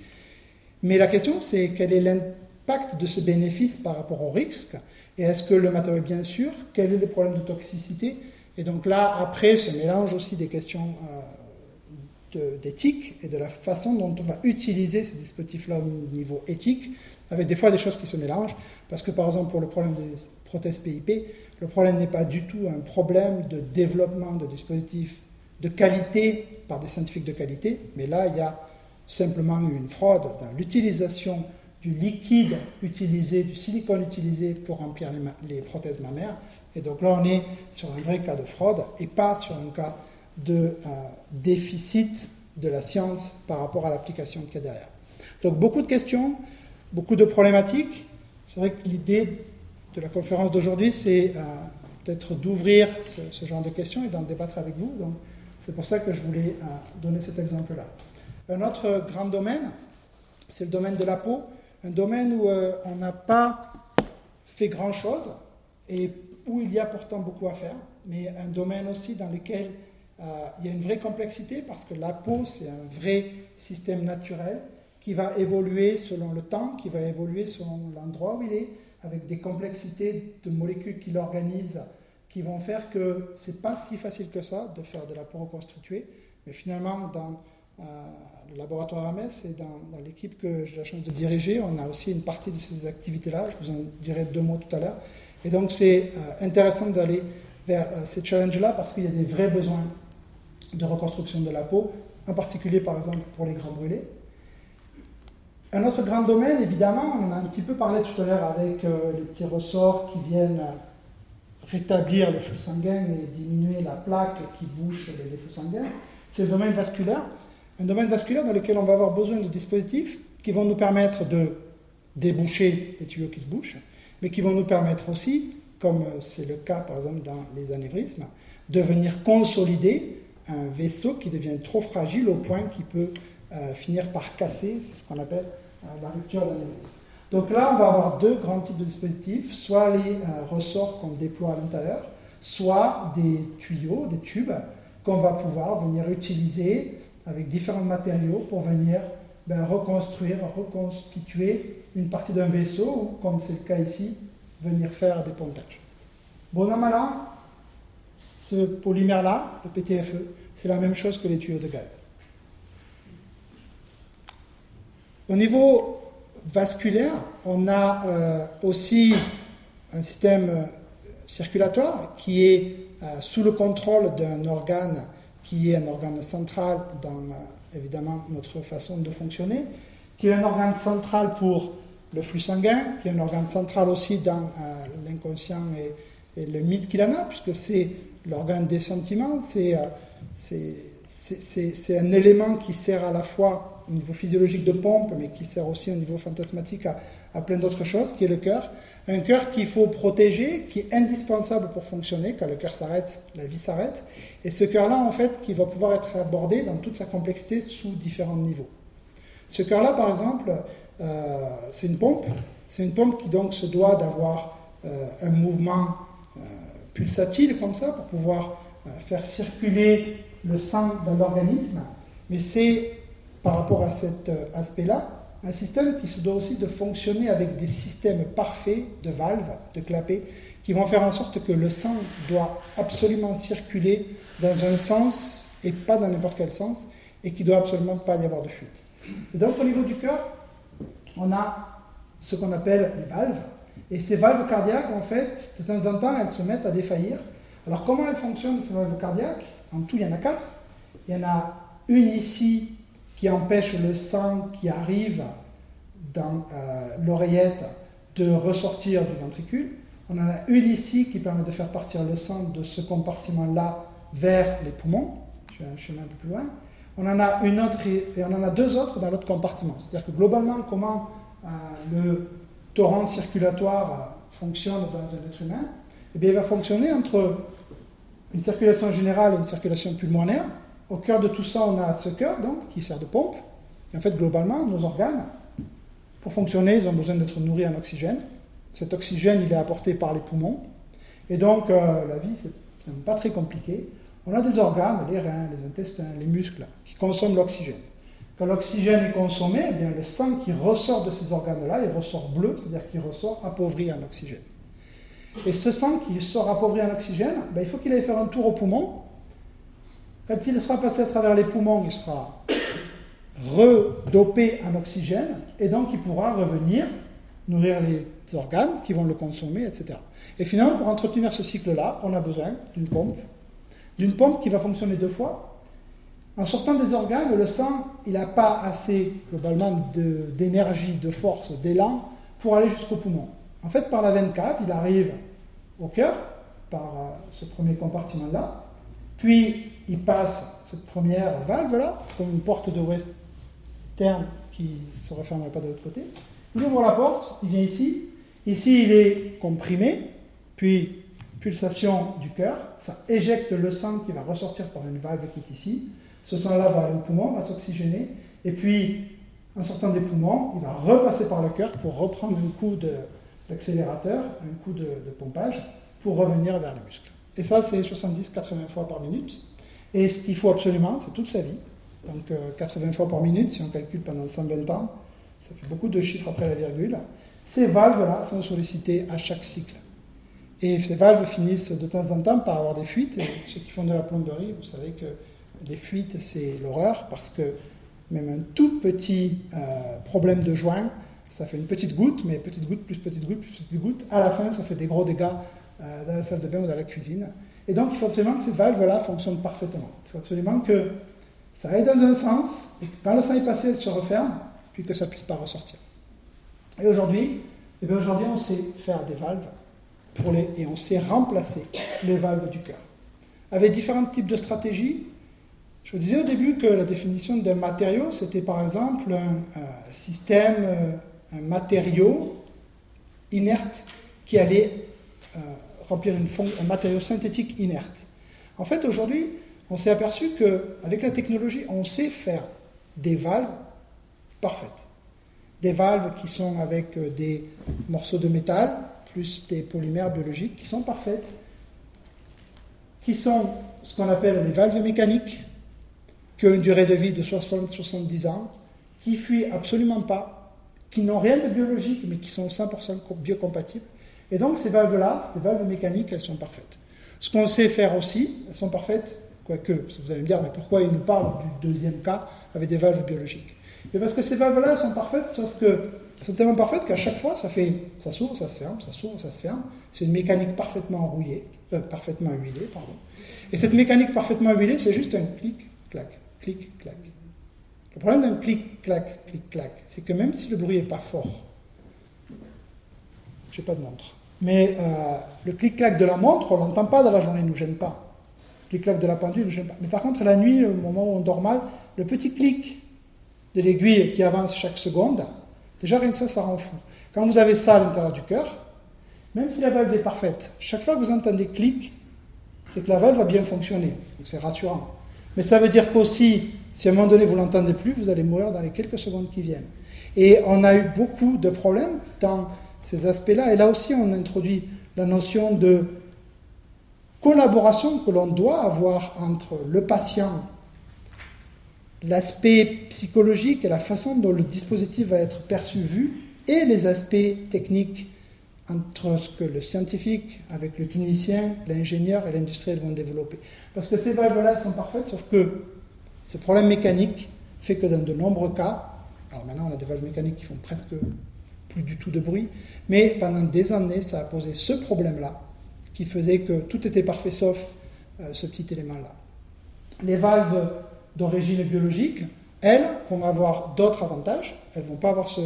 mais la question c'est quel est l'impact de ce bénéfice par rapport au risque, et est-ce que le matériau est bien sûr, quel est le problème de toxicité, et donc là, après, se mélange aussi des questions euh, d'éthique et de la façon dont on va utiliser ces dispositifs-là au niveau éthique, avec des fois des choses qui se mélangent, parce que par exemple pour le problème des prothèse PIP, le problème n'est pas du tout un problème de développement de dispositifs de qualité par des scientifiques de qualité, mais là, il y a simplement une fraude dans l'utilisation du liquide utilisé, du silicone utilisé pour remplir les, prothèses mammaires. Et donc là, on est sur un vrai cas de fraude et pas sur un cas de euh, déficit de la science par rapport à l'application qu'il y a derrière. Donc beaucoup de questions, beaucoup de problématiques. C'est vrai que l'idée de la conférence d'aujourd'hui, c'est euh, peut-être d'ouvrir ce, genre de questions et d'en débattre avec vous. Donc, c'est pour ça que je voulais euh, donner cet exemple-là. Un autre grand domaine, c'est le domaine de la peau, un domaine où on n'a pas fait grand-chose et où il y a pourtant beaucoup à faire, mais un domaine aussi dans lequel il y a une vraie complexité parce que la peau, c'est un vrai système naturel qui va évoluer selon le temps, qui va évoluer selon l'endroit où il est, avec des complexités de molécules qui l'organisent, qui vont faire que c'est pas si facile que ça de faire de la peau reconstituée. Mais finalement, dans euh, le laboratoire AMS et dans, l'équipe que j'ai la chance de diriger, on a aussi une partie de ces activités-là. Je vous en dirai deux mots tout à l'heure. Et donc, c'est euh, intéressant d'aller vers euh, ces challenges-là parce qu'il y a des vrais besoins de reconstruction de la peau, en particulier par exemple pour les grands brûlés. Un autre grand domaine, évidemment, on en a un petit peu parlé tout à l'heure avec euh, les petits ressorts qui viennent rétablir le flux sanguin et diminuer la plaque qui bouche les vaisseaux sanguins, c'est le domaine vasculaire. Un domaine vasculaire dans lequel on va avoir besoin de dispositifs qui vont nous permettre de déboucher les tuyaux qui se bouchent, mais qui vont nous permettre aussi, comme c'est le cas par exemple dans les anévrismes, de venir consolider un vaisseau qui devient trop fragile au point qu'il peut euh, finir par casser, c'est ce qu'on appelle euh, la rupture d'anévrisme. Donc là, on va avoir deux grands types de dispositifs, soit les euh, ressorts qu'on déploie à l'intérieur, soit des tuyaux, des tubes qu'on va pouvoir venir utiliser avec différents matériaux pour venir ben, reconstruire, reconstituer une partie d'un vaisseau ou, comme c'est le cas ici, venir faire des pontages. Bon an, ce polymère-là, le PTFE, c'est la même chose que les tuyaux de gaz. Au niveau vasculaire, on a euh, aussi un système euh, circulatoire qui est euh, sous le contrôle d'un organe qui est un organe central dans évidemment notre façon de fonctionner, qui est un organe central pour le flux sanguin, qui est un organe central aussi dans l'inconscient et, le mythe qu'il en a, puisque c'est l'organe des sentiments, c'est un élément qui sert à la fois au niveau physiologique de pompe, mais qui sert aussi au niveau fantasmatique à, plein d'autres choses, qui est le cœur. Un cœur qu'il faut protéger, qui est indispensable pour fonctionner. Quand le cœur s'arrête, la vie s'arrête. Et ce cœur-là, en fait, qui va pouvoir être abordé dans toute sa complexité sous différents niveaux. Ce cœur-là, par exemple, euh, c'est une pompe. C'est une pompe qui donc se doit d'avoir euh, un mouvement euh, pulsatile comme ça pour pouvoir faire circuler le sang dans l'organisme. Mais c'est par rapport à cet euh, aspect-là, un système qui se doit aussi de fonctionner avec des systèmes parfaits de valves, de clapets, qui vont faire en sorte que le sang doit absolument circuler dans un sens et pas dans n'importe quel sens, et qu'il doit absolument pas y avoir de fuite. Et donc au niveau du cœur, on a ce qu'on appelle les valves, et ces valves cardiaques, en fait, de temps en temps, elles se mettent à défaillir. Alors comment elles fonctionnent, ces valves cardiaques? En tout, il y en a quatre. Il y en a une ici qui empêche le sang qui arrive dans euh, l'oreillette de ressortir du ventricule. On en a une ici qui permet de faire partir le sang de ce compartiment-là vers les poumons. Je vais un chemin un peu plus loin. On en a une autre et on en a deux autres dans l'autre compartiment. C'est-à-dire que globalement, comment euh, le torrent circulatoire euh, fonctionne dans un être humain, eh bien, il va fonctionner entre une circulation générale et une circulation pulmonaire. Au cœur de tout ça, on a ce cœur donc, qui sert de pompe. En fait, globalement, nos organes, pour fonctionner, ils ont besoin d'être nourris en oxygène. Cet oxygène, il est apporté par les poumons. Et donc, euh, la vie, c'est pas très compliqué. On a des organes, les reins, les intestins, les muscles, qui consomment l'oxygène. Quand l'oxygène est consommé, eh bien, le sang qui ressort de ces organes-là, il ressort bleu, c'est-à-dire qu'il ressort appauvri en oxygène. Et ce sang qui sort appauvri en oxygène, ben, il faut qu'il aille faire un tour au poumon. Quand il sera passé à travers les poumons, il sera redopé en oxygène, et donc il pourra revenir nourrir les organes qui vont le consommer, etc. Et finalement, pour entretenir ce cycle-là, on a besoin d'une pompe, d'une pompe qui va fonctionner deux fois. En sortant des organes, le sang, il n'a pas assez, globalement, d'énergie, de, force, d'élan pour aller jusqu'au poumon. En fait, par la veine cave, il arrive au cœur, par euh, ce premier compartiment-là, puis il passe cette première valve-là, c'est comme une porte de western qui ne se refermerait pas de l'autre côté. Il ouvre la porte, il vient ici. Ici, il est comprimé, puis pulsation du cœur, ça éjecte le sang qui va ressortir par une valve qui est ici. Ce sang-là va aller au poumon, va s'oxygéner, et puis en sortant des poumons, il va repasser par le cœur pour reprendre un coup d'accélérateur, un coup de, pompage, pour revenir vers les muscles. Et ça, c'est 70-80 fois par minute. Et ce qu'il faut absolument, c'est toute sa vie. Donc 80 euh, fois par minute, si on calcule pendant 120 ans, ça fait beaucoup de chiffres après la virgule. Ces valves-là sont sollicitées à chaque cycle. Et ces valves finissent de temps en temps par avoir des fuites. Et ceux qui font de la plomberie, vous savez que les fuites, c'est l'horreur parce que même un tout petit euh, problème de joint, ça fait une petite goutte, mais petite goutte plus petite goutte plus petite goutte. À la fin, ça fait des gros dégâts euh, dans la salle de bain ou dans la cuisine. Et donc, il faut absolument que ces valves-là fonctionnent parfaitement. Il faut absolument que ça aille dans un sens, et que quand le sang est passé, elle se referme, puis que ça ne puisse pas ressortir. Et aujourd'hui, eh aujourd'hui, on sait faire des valves pour les, et on sait remplacer les valves du cœur. Avec différents types de stratégies, je vous disais au début que la définition d'un matériau, c'était par exemple un, système, euh, un matériau inerte qui allait euh, remplir une un matériau synthétique inerte. En fait, aujourd'hui, on s'est aperçu qu'avec la technologie, on sait faire des valves parfaites. Des valves qui sont avec euh, des morceaux de métal, plus des polymères biologiques, qui sont parfaites, qui sont ce qu'on appelle les valves mécaniques, qui ont une durée de vie de 60-70 ans, qui fuient absolument pas, qui n'ont rien de biologique, mais qui sont 100% biocompatibles. Et donc ces valves-là, ces valves mécaniques, elles sont parfaites. Ce qu'on sait faire aussi, elles sont parfaites, quoique, vous allez me dire, mais pourquoi il nous parle du deuxième cas avec des valves biologiques? Mais parce que ces valves-là sont parfaites, sauf que sont tellement parfaites qu'à chaque fois, ça fait, ça s'ouvre, ça se ferme, ça s'ouvre, ça se ferme. C'est une mécanique parfaitement rouillée, euh, parfaitement huilée, pardon. Et cette mécanique parfaitement huilée, c'est juste un clic, clac, clic, clac. Le problème d'un clic, clac, clic, clac, c'est que même si le bruit n'est pas fort, je n'ai pas de montre, mais euh, le clic-clac de la montre, on ne l'entend pas dans la journée, ne nous gêne pas. Le clic-clac de la pendule ne nous gêne pas. Mais par contre, la nuit, au moment où on dort mal, le petit clic de l'aiguille qui avance chaque seconde, déjà rien que ça, ça rend fou. Quand vous avez ça à l'intérieur du cœur, même si la valve est parfaite, chaque fois que vous entendez clic, c'est que la valve va bien fonctionner. Donc c'est rassurant. Mais ça veut dire qu'aussi, si à un moment donné vous l'entendez plus, vous allez mourir dans les quelques secondes qui viennent. Et on a eu beaucoup de problèmes dans ces aspects-là. Et là aussi, on introduit la notion de collaboration que l'on doit avoir entre le patient l'aspect psychologique et la façon dont le dispositif va être perçu, vu, et les aspects techniques entre ce que le scientifique, avec le clinicien, l'ingénieur et l'industriel vont développer. Parce que ces valves-là sont parfaites, sauf que ce problème mécanique fait que dans de nombreux cas, alors maintenant on a des valves mécaniques qui font presque plus du tout de bruit, mais pendant des années ça a posé ce problème-là, qui faisait que tout était parfait sauf euh, ce petit élément-là. Les valves d'origine biologique, elles vont avoir d'autres avantages, elles ne vont pas avoir ce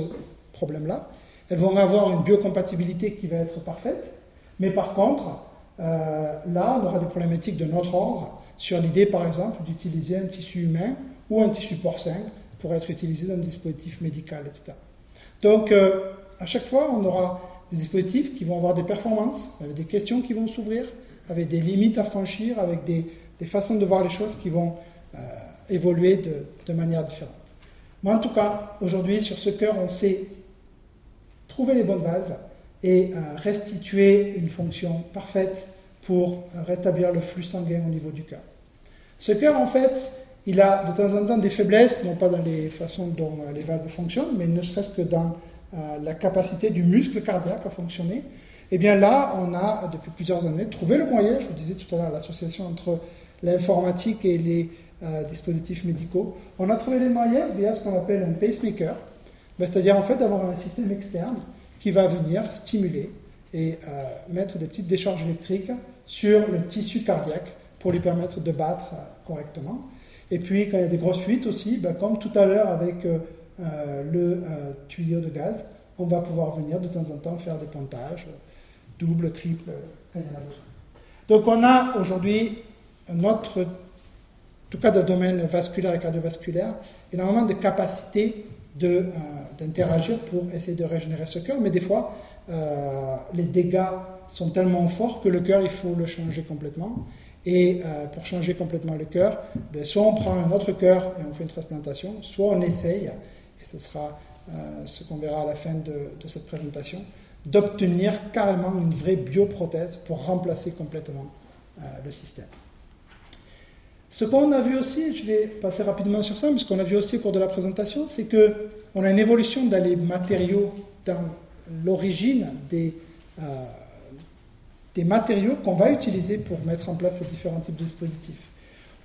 problème-là, elles vont avoir une biocompatibilité qui va être parfaite, mais par contre, euh, là, on aura des problématiques de notre ordre sur l'idée, par exemple, d'utiliser un tissu humain ou un tissu porcin pour être utilisé dans un dispositif médical, etc. Donc, euh, à chaque fois, on aura des dispositifs qui vont avoir des performances, avec des questions qui vont s'ouvrir, avec des limites à franchir, avec des, façons de voir les choses qui vont euh, évoluer de, de, manière différente. Moi, en tout cas, aujourd'hui, sur ce cœur, on sait trouver les bonnes valves et euh, restituer une fonction parfaite pour rétablir le flux sanguin au niveau du cœur. Ce cœur, en fait, il a de temps en temps des faiblesses, non pas dans les façons dont euh, les valves fonctionnent, mais ne serait-ce que dans euh, la capacité du muscle cardiaque à fonctionner. Et eh bien là, on a depuis plusieurs années trouvé le moyen, je vous disais tout à l'heure, l'association entre l'informatique et les euh, dispositifs médicaux, on a trouvé les moyens via ce qu'on appelle un pacemaker, ben, c'est-à-dire en fait d'avoir un système externe qui va venir stimuler et mettre des petites décharges électriques sur le tissu cardiaque pour lui permettre de battre correctement. Et puis, quand il y a des grosses fuites aussi, ben, comme tout à l'heure avec euh, euh, le euh, tuyau de gaz, on va pouvoir venir de temps en temps faire des pontages, double, triple, quand il y en a besoin. Donc, on a aujourd'hui notre, en tout cas dans le domaine vasculaire et cardiovasculaire, énormément de capacités d'interagir pour essayer de régénérer ce cœur, mais des fois, les dégâts sont tellement forts que le cœur, il faut le changer complètement. Et euh, pour changer complètement le cœur, ben, soit on prend un autre cœur et on fait une transplantation, soit on essaye, et ce sera euh, ce qu'on verra à la fin de, cette présentation, d'obtenir carrément une vraie bioprothèse pour remplacer complètement euh, le système. Ce qu'on a vu aussi, je vais passer rapidement sur ça, mais ce qu'on a vu aussi au cours de la présentation, c'est qu'on a une évolution dans les matériaux, dans l'origine des, des matériaux qu'on va utiliser pour mettre en place ces différents types de dispositifs.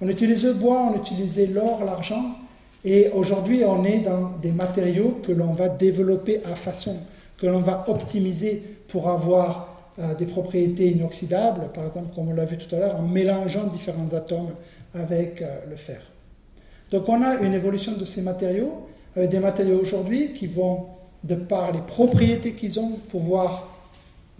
On utilise le bois, on utilisait l'or, l'argent, et aujourd'hui on est dans des matériaux que l'on va développer à façon, que l'on va optimiser pour avoir euh, des propriétés inoxydables, par exemple comme on l'a vu tout à l'heure, en mélangeant différents atomes avec euh, le fer. Donc on a une évolution de ces matériaux, avec des matériaux aujourd'hui qui vont, de par les propriétés qu'ils ont, pouvoir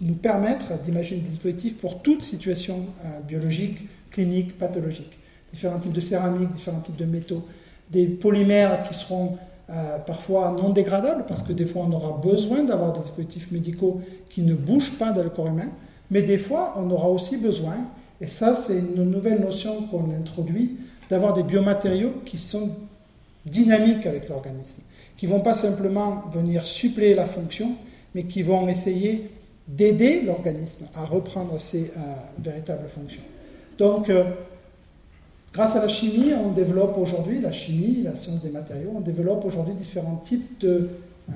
nous permettre d'imaginer des dispositifs pour toute situation euh, biologique, clinique, pathologique. Différents types de céramique, différents types de métaux, des polymères qui seront euh, parfois non dégradables, parce que des fois on aura besoin d'avoir des dispositifs médicaux qui ne bougent pas dans le corps humain, mais des fois on aura aussi besoin, et ça c'est une nouvelle notion qu'on introduit, d'avoir des biomatériaux qui sont dynamiques avec l'organisme, qui ne vont pas simplement venir suppléer la fonction, mais qui vont essayer d'aider l'organisme à reprendre ses euh, véritables fonctions. Donc, euh, grâce à la chimie, on développe aujourd'hui, la chimie, la science des matériaux, on développe aujourd'hui différents types de euh,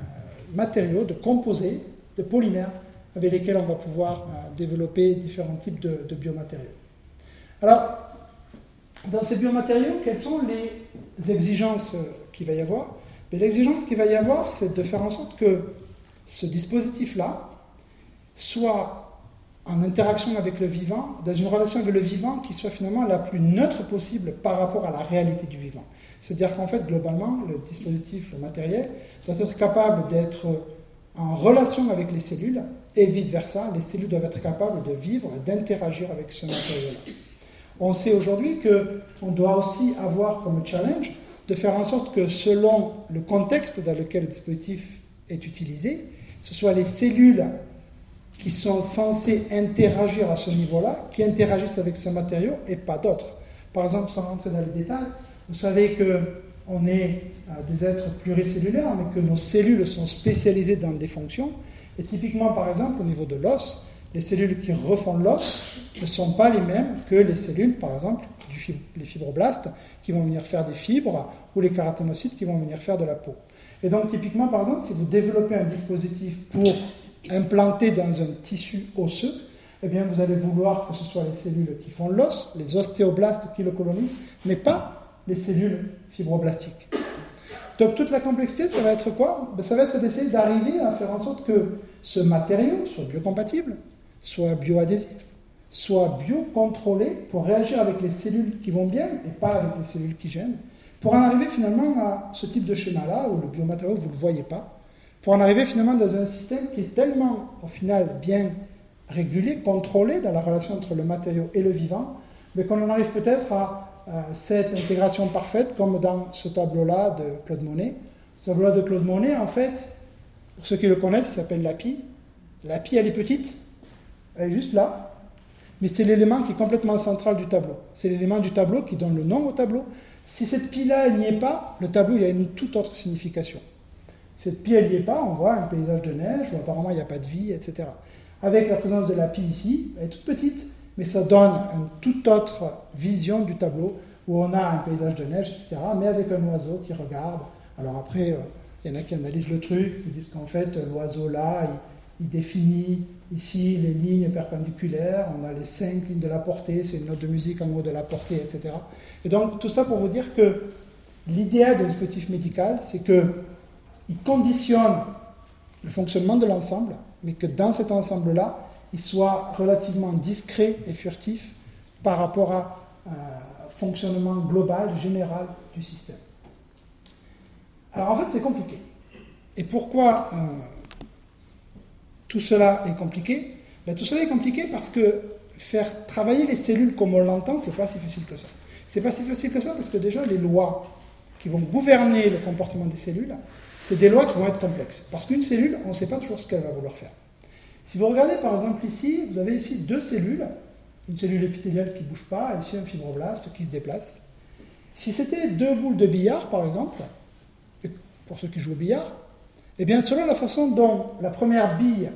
matériaux, de composés, de polymères, avec lesquels on va pouvoir développer différents types de, de biomatériaux. Alors, dans ces biomatériaux, quelles sont les exigences qu'il va y avoir? L'exigence qu'il va y avoir, c'est de faire en sorte que ce dispositif-là, soit en interaction avec le vivant, dans une relation avec le vivant qui soit finalement la plus neutre possible par rapport à la réalité du vivant. C'est-à-dire qu'en fait, globalement, le dispositif, le matériel, doit être capable d'être en relation avec les cellules et vice-versa, les cellules doivent être capables de vivre et d'interagir avec ce matériel-là. On sait aujourd'hui qu'on doit aussi avoir comme challenge de faire en sorte que selon le contexte dans lequel le dispositif est utilisé, ce soit les cellules qui sont censés interagir à ce niveau-là, qui interagissent avec ce matériau et pas d'autres. Par exemple, sans rentrer dans les détails, vous savez qu'on est euh, des êtres pluricellulaires, mais que nos cellules sont spécialisées dans des fonctions. Et typiquement, par exemple, au niveau de l'os, les cellules qui refont l'os ne sont pas les mêmes que les cellules, par exemple, du les fibroblastes, qui vont venir faire des fibres, ou les kératinocytes qui vont venir faire de la peau. Et donc, typiquement, par exemple, si vous développez un dispositif pour implanté dans un tissu osseux, eh bien, vous allez vouloir que ce soit les cellules qui font l'os, les ostéoblastes qui le colonisent, mais pas les cellules fibroblastiques. Donc toute la complexité, ça va être quoi? Ben, Ça va être d'essayer d'arriver à faire en sorte que ce matériau soit biocompatible, soit bioadhésif, soit biocontrôlé pour réagir avec les cellules qui vont bien et pas avec les cellules qui gênent, pour en arriver finalement à ce type de schéma-là, où le biomatériau, vous ne le voyez pas, pour en arriver finalement dans un système qui est tellement, au final, bien régulé, contrôlé dans la relation entre le matériau et le vivant, mais qu'on en arrive peut-être à, cette intégration parfaite, comme dans ce tableau-là de Claude Monet. Ce tableau-là de Claude Monet, en fait, pour ceux qui le connaissent, il s'appelle l'API. L'API, elle est petite, elle est juste là, mais c'est l'élément qui est complètement central du tableau. C'est l'élément du tableau qui donne le nom au tableau. Si cette pie-là, elle n'y est pas, le tableau, il a une toute autre signification. Cette pie, elle n'y est pas, on voit un paysage de neige où apparemment il n'y a pas de vie, etc. Avec la présence de la pie ici, elle est toute petite, mais ça donne une toute autre vision du tableau où on a un paysage de neige, etc., mais avec un oiseau qui regarde. Alors après, euh, il y en a qui analysent le truc, qui disent qu'en fait, l'oiseau là, il définit Ici, les lignes perpendiculaires, on a les cinq lignes de la portée, c'est une note de musique en haut de la portée, etc. Et donc, tout ça pour vous dire que l'idéal d'un dispositif médical, c'est qu'il conditionne le fonctionnement de l'ensemble, mais que dans cet ensemble-là, il soit relativement discret et furtif par rapport à un fonctionnement global, général du système. Alors en fait, c'est compliqué. Et pourquoi euh, tout cela est compliqué? Ben, Tout cela est compliqué parce que faire travailler les cellules comme on l'entend, c'est pas si facile que ça. C'est pas si facile que ça parce que déjà les lois qui vont gouverner le comportement des cellules, c'est des lois qui vont être complexes. Parce qu'une cellule, on ne sait pas toujours ce qu'elle va vouloir faire. Si vous regardez par exemple ici, vous avez ici deux cellules, une cellule épithéliale qui ne bouge pas, et ici un fibroblaste qui se déplace. Si c'était deux boules de billard par exemple, pour ceux qui jouent au billard, eh bien, selon la façon dont la première bille,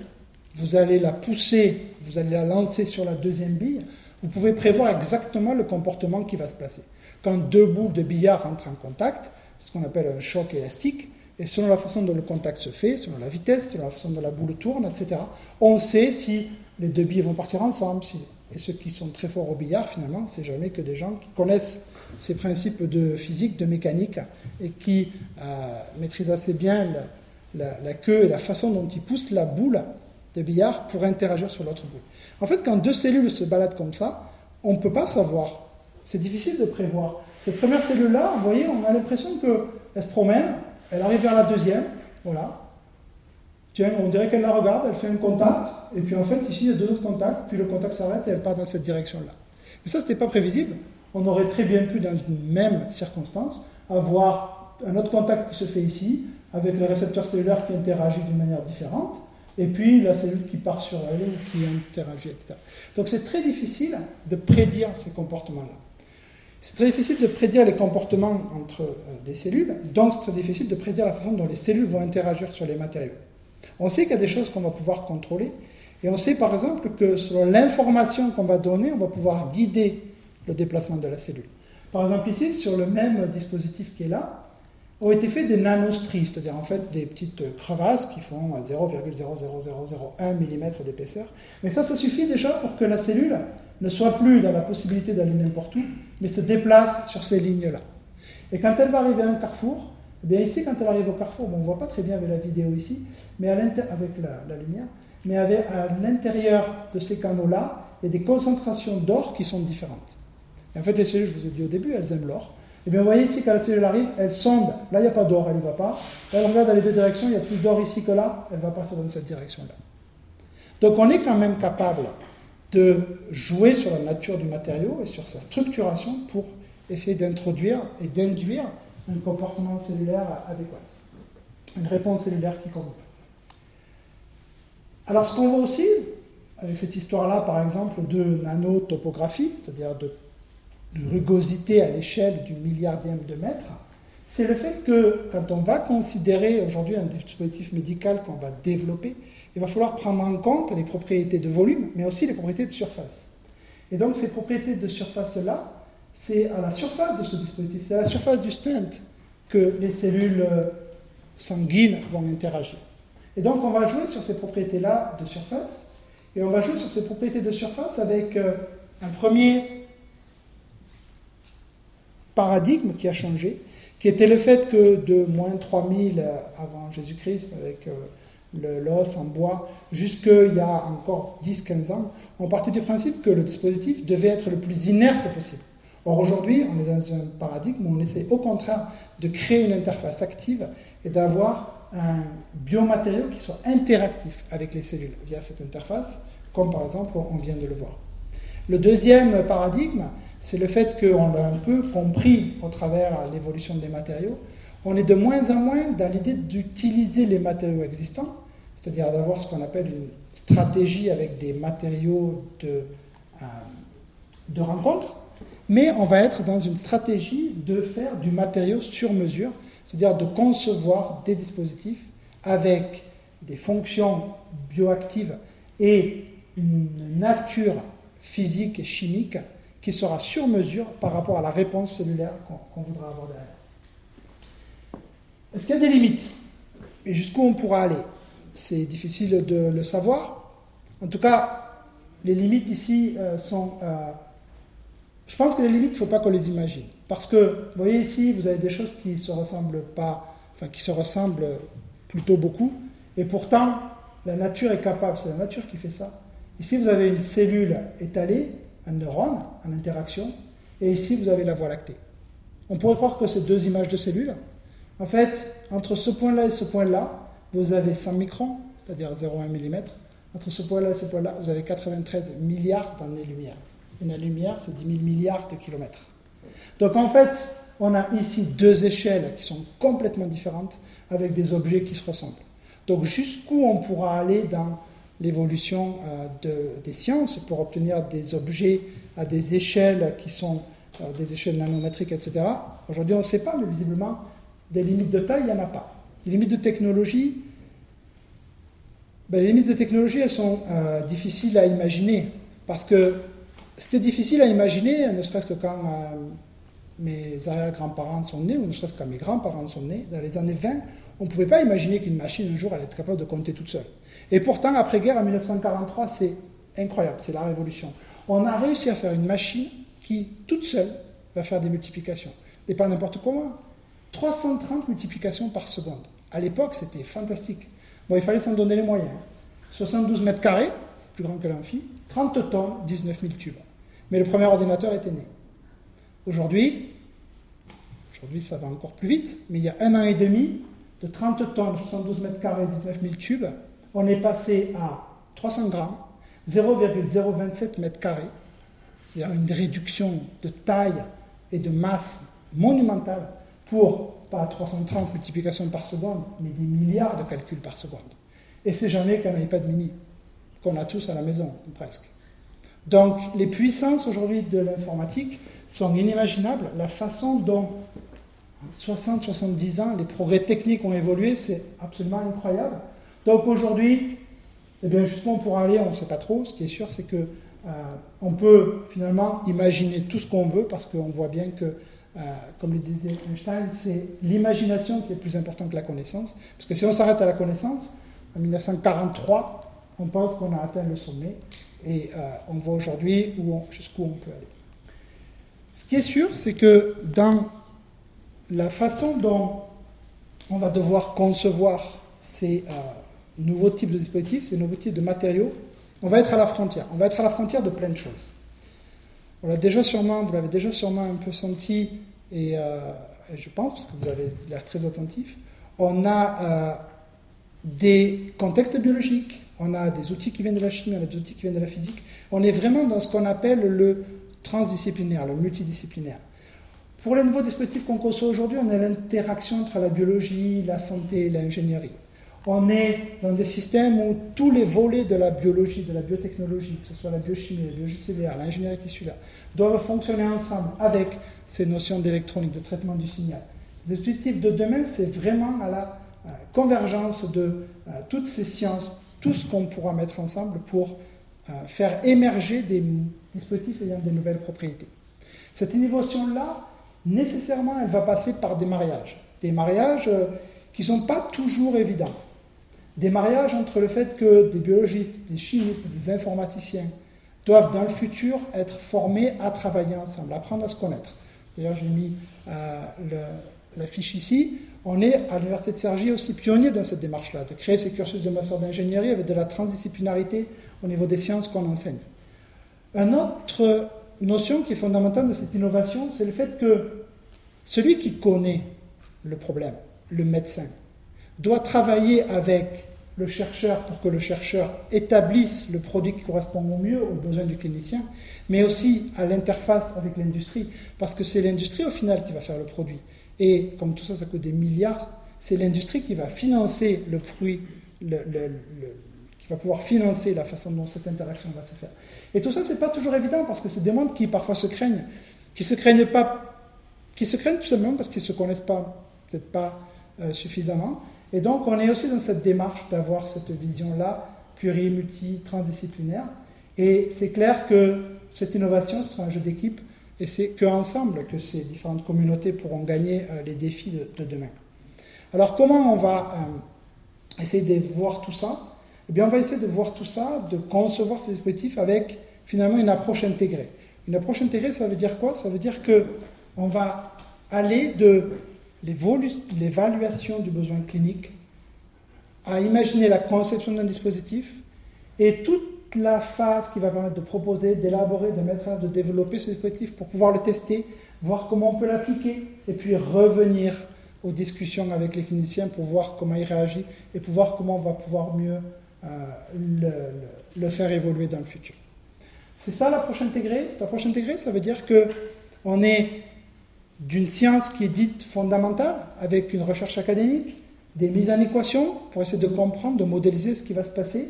vous allez la pousser, vous allez la lancer sur la deuxième bille, vous pouvez prévoir exactement le comportement qui va se passer. Quand deux boules de billard entrent en contact, c'est ce qu'on appelle un choc élastique, et selon la façon dont le contact se fait, selon la vitesse, selon la façon dont la boule tourne, etc., on sait si les deux billes vont partir ensemble. Et ceux qui sont très forts au billard, finalement, c'est jamais que des gens qui connaissent ces principes de physique, de mécanique, et qui euh, maîtrisent assez bien le, la, queue et la façon dont il pousse la boule de billard pour interagir sur l'autre boule. En fait, quand deux cellules se baladent comme ça, on ne peut pas savoir. C'est difficile de prévoir. Cette première cellule-là, vous voyez, on a l'impression qu'elle se promène, elle arrive vers la deuxième, voilà. Tiens, on dirait qu'elle la regarde, elle fait un contact, et puis en fait, ici, il y a deux autres contacts, puis le contact s'arrête et elle part dans cette direction-là. Mais ça, ce n'était pas prévisible. On aurait très bien pu, dans une même circonstance, avoir un autre contact qui se fait ici, avec le récepteur cellulaire qui interagit d'une manière différente, et puis la cellule qui part sur elle ou qui interagit, etc. Donc c'est très difficile de prédire ces comportements-là. C'est très difficile de prédire les comportements entre euh, des cellules, donc c'est très difficile de prédire la façon dont les cellules vont interagir sur les matériaux. On sait qu'il y a des choses qu'on va pouvoir contrôler, et on sait par exemple que selon l'information qu'on va donner, on va pouvoir guider le déplacement de la cellule. Par exemple ici, sur le même dispositif qui est là, ont été faits des nanostries, c'est-à-dire en fait des petites crevasses qui font 0,00001 mm d'épaisseur. Mais ça, ça suffit déjà pour que la cellule ne soit plus dans la possibilité d'aller n'importe où, mais se déplace sur ces lignes-là. Et quand elle va arriver à un carrefour, eh bien ici, quand elle arrive au carrefour, on ne voit pas très bien avec la vidéo ici, mais avec la, lumière, mais à l'intérieur de ces canaux-là, il y a des concentrations d'or qui sont différentes. En fait, les cellules, je vous ai dit au début, elles aiment l'or. Et eh bien, vous voyez ici, quand la cellule arrive, elle sonde. Là, il n'y a pas d'or, elle n'y va pas. elle regarde dans les deux directions, il y a plus d'or ici que là, elle va partir dans cette direction-là. Donc, on est quand même capable de jouer sur la nature du matériau et sur sa structuration pour essayer d'introduire et d'induire un comportement cellulaire adéquat, une réponse cellulaire qui convient. Alors, ce qu'on voit aussi, avec cette histoire-là, par exemple, de nanotopographie, c'est-à-dire de de rugosité à l'échelle du milliardième de mètre, c'est le fait que quand on va considérer aujourd'hui un dispositif médical qu'on va développer, il va falloir prendre en compte les propriétés de volume, mais aussi les propriétés de surface. Et donc ces propriétés de surface-là, c'est à la surface de ce dispositif, c'est à la surface du stent que les cellules sanguines vont interagir. Et donc on va jouer sur ces propriétés-là de surface, et on va jouer sur ces propriétés de surface avec euh, un premier paradigme qui a changé, qui était le fait que de moins 3000 avant Jésus-Christ, avec euh, l'os en bois, jusqu'il y a encore 10-15 ans, on partait du principe que le dispositif devait être le plus inerte possible. Or aujourd'hui, on est dans un paradigme où on essaie au contraire de créer une interface active et d'avoir un biomatériau qui soit interactif avec les cellules via cette interface, comme par exemple on vient de le voir. Le deuxième paradigme, c'est le fait qu'on l'a un peu compris au travers l'évolution des matériaux. On est de moins en moins dans l'idée d'utiliser les matériaux existants, c'est-à-dire d'avoir ce qu'on appelle une stratégie avec des matériaux de, euh, de rencontre, mais on va être dans une stratégie de faire du matériau sur mesure, c'est-à-dire de concevoir des dispositifs avec des fonctions bioactives et une nature physique et chimique qui sera sur mesure par rapport à la réponse cellulaire qu'on voudra avoir derrière. Est-ce qu'il y a des limites? Et jusqu'où on pourra aller? C'est difficile de le savoir. En tout cas, les limites ici euh, sont... Euh, je pense que les limites, il ne faut pas qu'on les imagine. Parce que, vous voyez ici, vous avez des choses qui se ressemblent pas, enfin qui se ressemblent plutôt beaucoup, et pourtant, la nature est capable, c'est la nature qui fait ça. Ici, vous avez une cellule étalée, un neurone en interaction, et ici, vous avez la voie lactée. On pourrait croire que c'est deux images de cellules. En fait, entre ce point-là et ce point-là, vous avez 100 microns, c'est-à-dire 0,1 mm. Entre ce point-là et ce point-là, vous avez 93 milliards d'années-lumière. Une lumière, c'est 10 000 milliards de kilomètres. Donc en fait, on a ici deux échelles qui sont complètement différentes avec des objets qui se ressemblent. Donc jusqu'où on pourra aller dans l'évolution euh, des sciences pour obtenir des objets à des échelles qui sont euh, des échelles nanométriques, etc. Aujourd'hui, on ne sait pas, mais visiblement, des limites de taille, il n'y en a pas. Les limites de technologie, ben, les limites de technologie, elles sont euh, difficiles à imaginer parce que c'était difficile à imaginer, ne serait-ce que quand mes arrière-grands-parents sont nés, ou ne serait-ce que quand mes grands-parents sont nés, dans les années 20, on ne pouvait pas imaginer qu'une machine un jour allait être capable de compter toute seule. Et pourtant, après-guerre, en 1943, c'est incroyable, c'est la révolution. On a réussi à faire une machine qui, toute seule, va faire des multiplications. Et pas n'importe comment. 330 multiplications par seconde. À l'époque, c'était fantastique. Bon, il fallait s'en donner les moyens. 72 mètres carrés, c'est plus grand que l'amphi, 30 tonnes, 19 000 tubes. Mais le premier ordinateur était né. Aujourd'hui, aujourd'hui ça va encore plus vite, mais il y a un an et demi, de 30 tonnes, 72 mètres carrés, 19 000 tubes, on est passé à 300 grammes, 0,027 mètres carrés, c'est-à-dire une réduction de taille et de masse monumentale pour pas 330 multiplications par seconde, mais des milliards de calculs par seconde. Et c'est jamais qu'un iPad mini, qu'on a tous à la maison, presque. Donc les puissances aujourd'hui de l'informatique sont inimaginables. La façon dont 60-70 ans, les progrès techniques ont évolué, c'est absolument incroyable. Donc aujourd'hui, eh bien justement pour aller, on ne sait pas trop. Ce qui est sûr, c'est que euh, on peut finalement imaginer tout ce qu'on veut parce qu'on voit bien que, euh, comme le disait Einstein, c'est l'imagination qui est plus importante que la connaissance. Parce que si on s'arrête à la connaissance, en 1943, on pense qu'on a atteint le sommet et euh, on voit aujourd'hui jusqu'où on peut aller. Ce qui est sûr, c'est que dans la façon dont on va devoir concevoir ces euh, nouveaux types de dispositifs, ces nouveaux types de matériaux, on va être à la frontière. On va être à la frontière de plein de choses. On déjà sûrement, vous l'avez déjà sûrement un peu senti, et, euh, je pense, parce que vous avez l'air très attentif, on a des contextes biologiques, on a des outils qui viennent de la chimie, on a des outils qui viennent de la physique. On est vraiment dans ce qu'on appelle le transdisciplinaire, le multidisciplinaire. Pour les nouveaux dispositifs qu'on conçoit aujourd'hui, on a l'interaction entre la biologie, la santé et l'ingénierie. On est dans des systèmes où tous les volets de la biologie, de la biotechnologie, que ce soit la biochimie, la biologie cellulaire, l'ingénierie tissulaire, doivent fonctionner ensemble avec ces notions d'électronique, de traitement du signal. Les dispositifs de demain, c'est vraiment à la euh, convergence de euh, toutes ces sciences, tout ce qu'on pourra mettre ensemble pour euh, faire émerger des dispositifs ayant des nouvelles propriétés. Cette innovation-là, nécessairement, elle va passer par des mariages. Des mariages qui ne sont pas toujours évidents. Des mariages entre le fait que des biologistes, des chimistes, des informaticiens doivent dans le futur être formés à travailler ensemble, apprendre à se connaître. D'ailleurs, j'ai mis la fiche ici on est à l'Université de Cergy aussi pionnier dans cette démarche-là, de créer ces cursus de master d'ingénierie avec de la transdisciplinarité au niveau des sciences qu'on enseigne. Un autre notion qui est fondamentale de cette innovation, c'est le fait que celui qui connaît le problème, le médecin, doit travailler avec le chercheur pour que le chercheur établisse le produit qui correspond au mieux aux besoins du clinicien, mais aussi à l'interface avec l'industrie, parce que c'est l'industrie au final qui va faire le produit. Et comme tout ça, ça coûte des milliards, c'est l'industrie qui va financer le fruit, qui va pouvoir financer la façon dont cette interaction va se faire. Et tout ça, c'est pas toujours évident, parce que c'est des mondes qui parfois se craignent, qui se craignent pas, qui se craignent tout simplement parce qu'ils se connaissent pas, peut-être pas euh, suffisamment, et donc, on est aussi dans cette démarche d'avoir cette vision-là, pluri, multi, transdisciplinaire. Et c'est clair que cette innovation, sera un jeu d'équipe, et c'est qu'ensemble que ces différentes communautés pourront gagner euh, les défis de, demain. Alors, comment on va euh, essayer de voir tout ça? Eh bien, on va essayer de voir tout ça, de concevoir ces dispositifs avec finalement une approche intégrée. Une approche intégrée, ça veut dire quoi? Ça veut dire que on va aller de l'évaluation du besoin clinique, à imaginer la conception d'un dispositif et toute la phase qui va permettre de proposer, d'élaborer, de mettre en œuvre, de développer ce dispositif pour pouvoir le tester, voir comment on peut l'appliquer et puis revenir aux discussions avec les cliniciens pour voir comment il réagit et pour voir comment on va pouvoir mieux euh, le, le, faire évoluer dans le futur. C'est ça l'approche intégrée. Cette approche intégrée, ça veut dire que on est d'une science qui est dite fondamentale, avec une recherche académique, des mises en équation pour essayer de comprendre, de modéliser ce qui va se passer,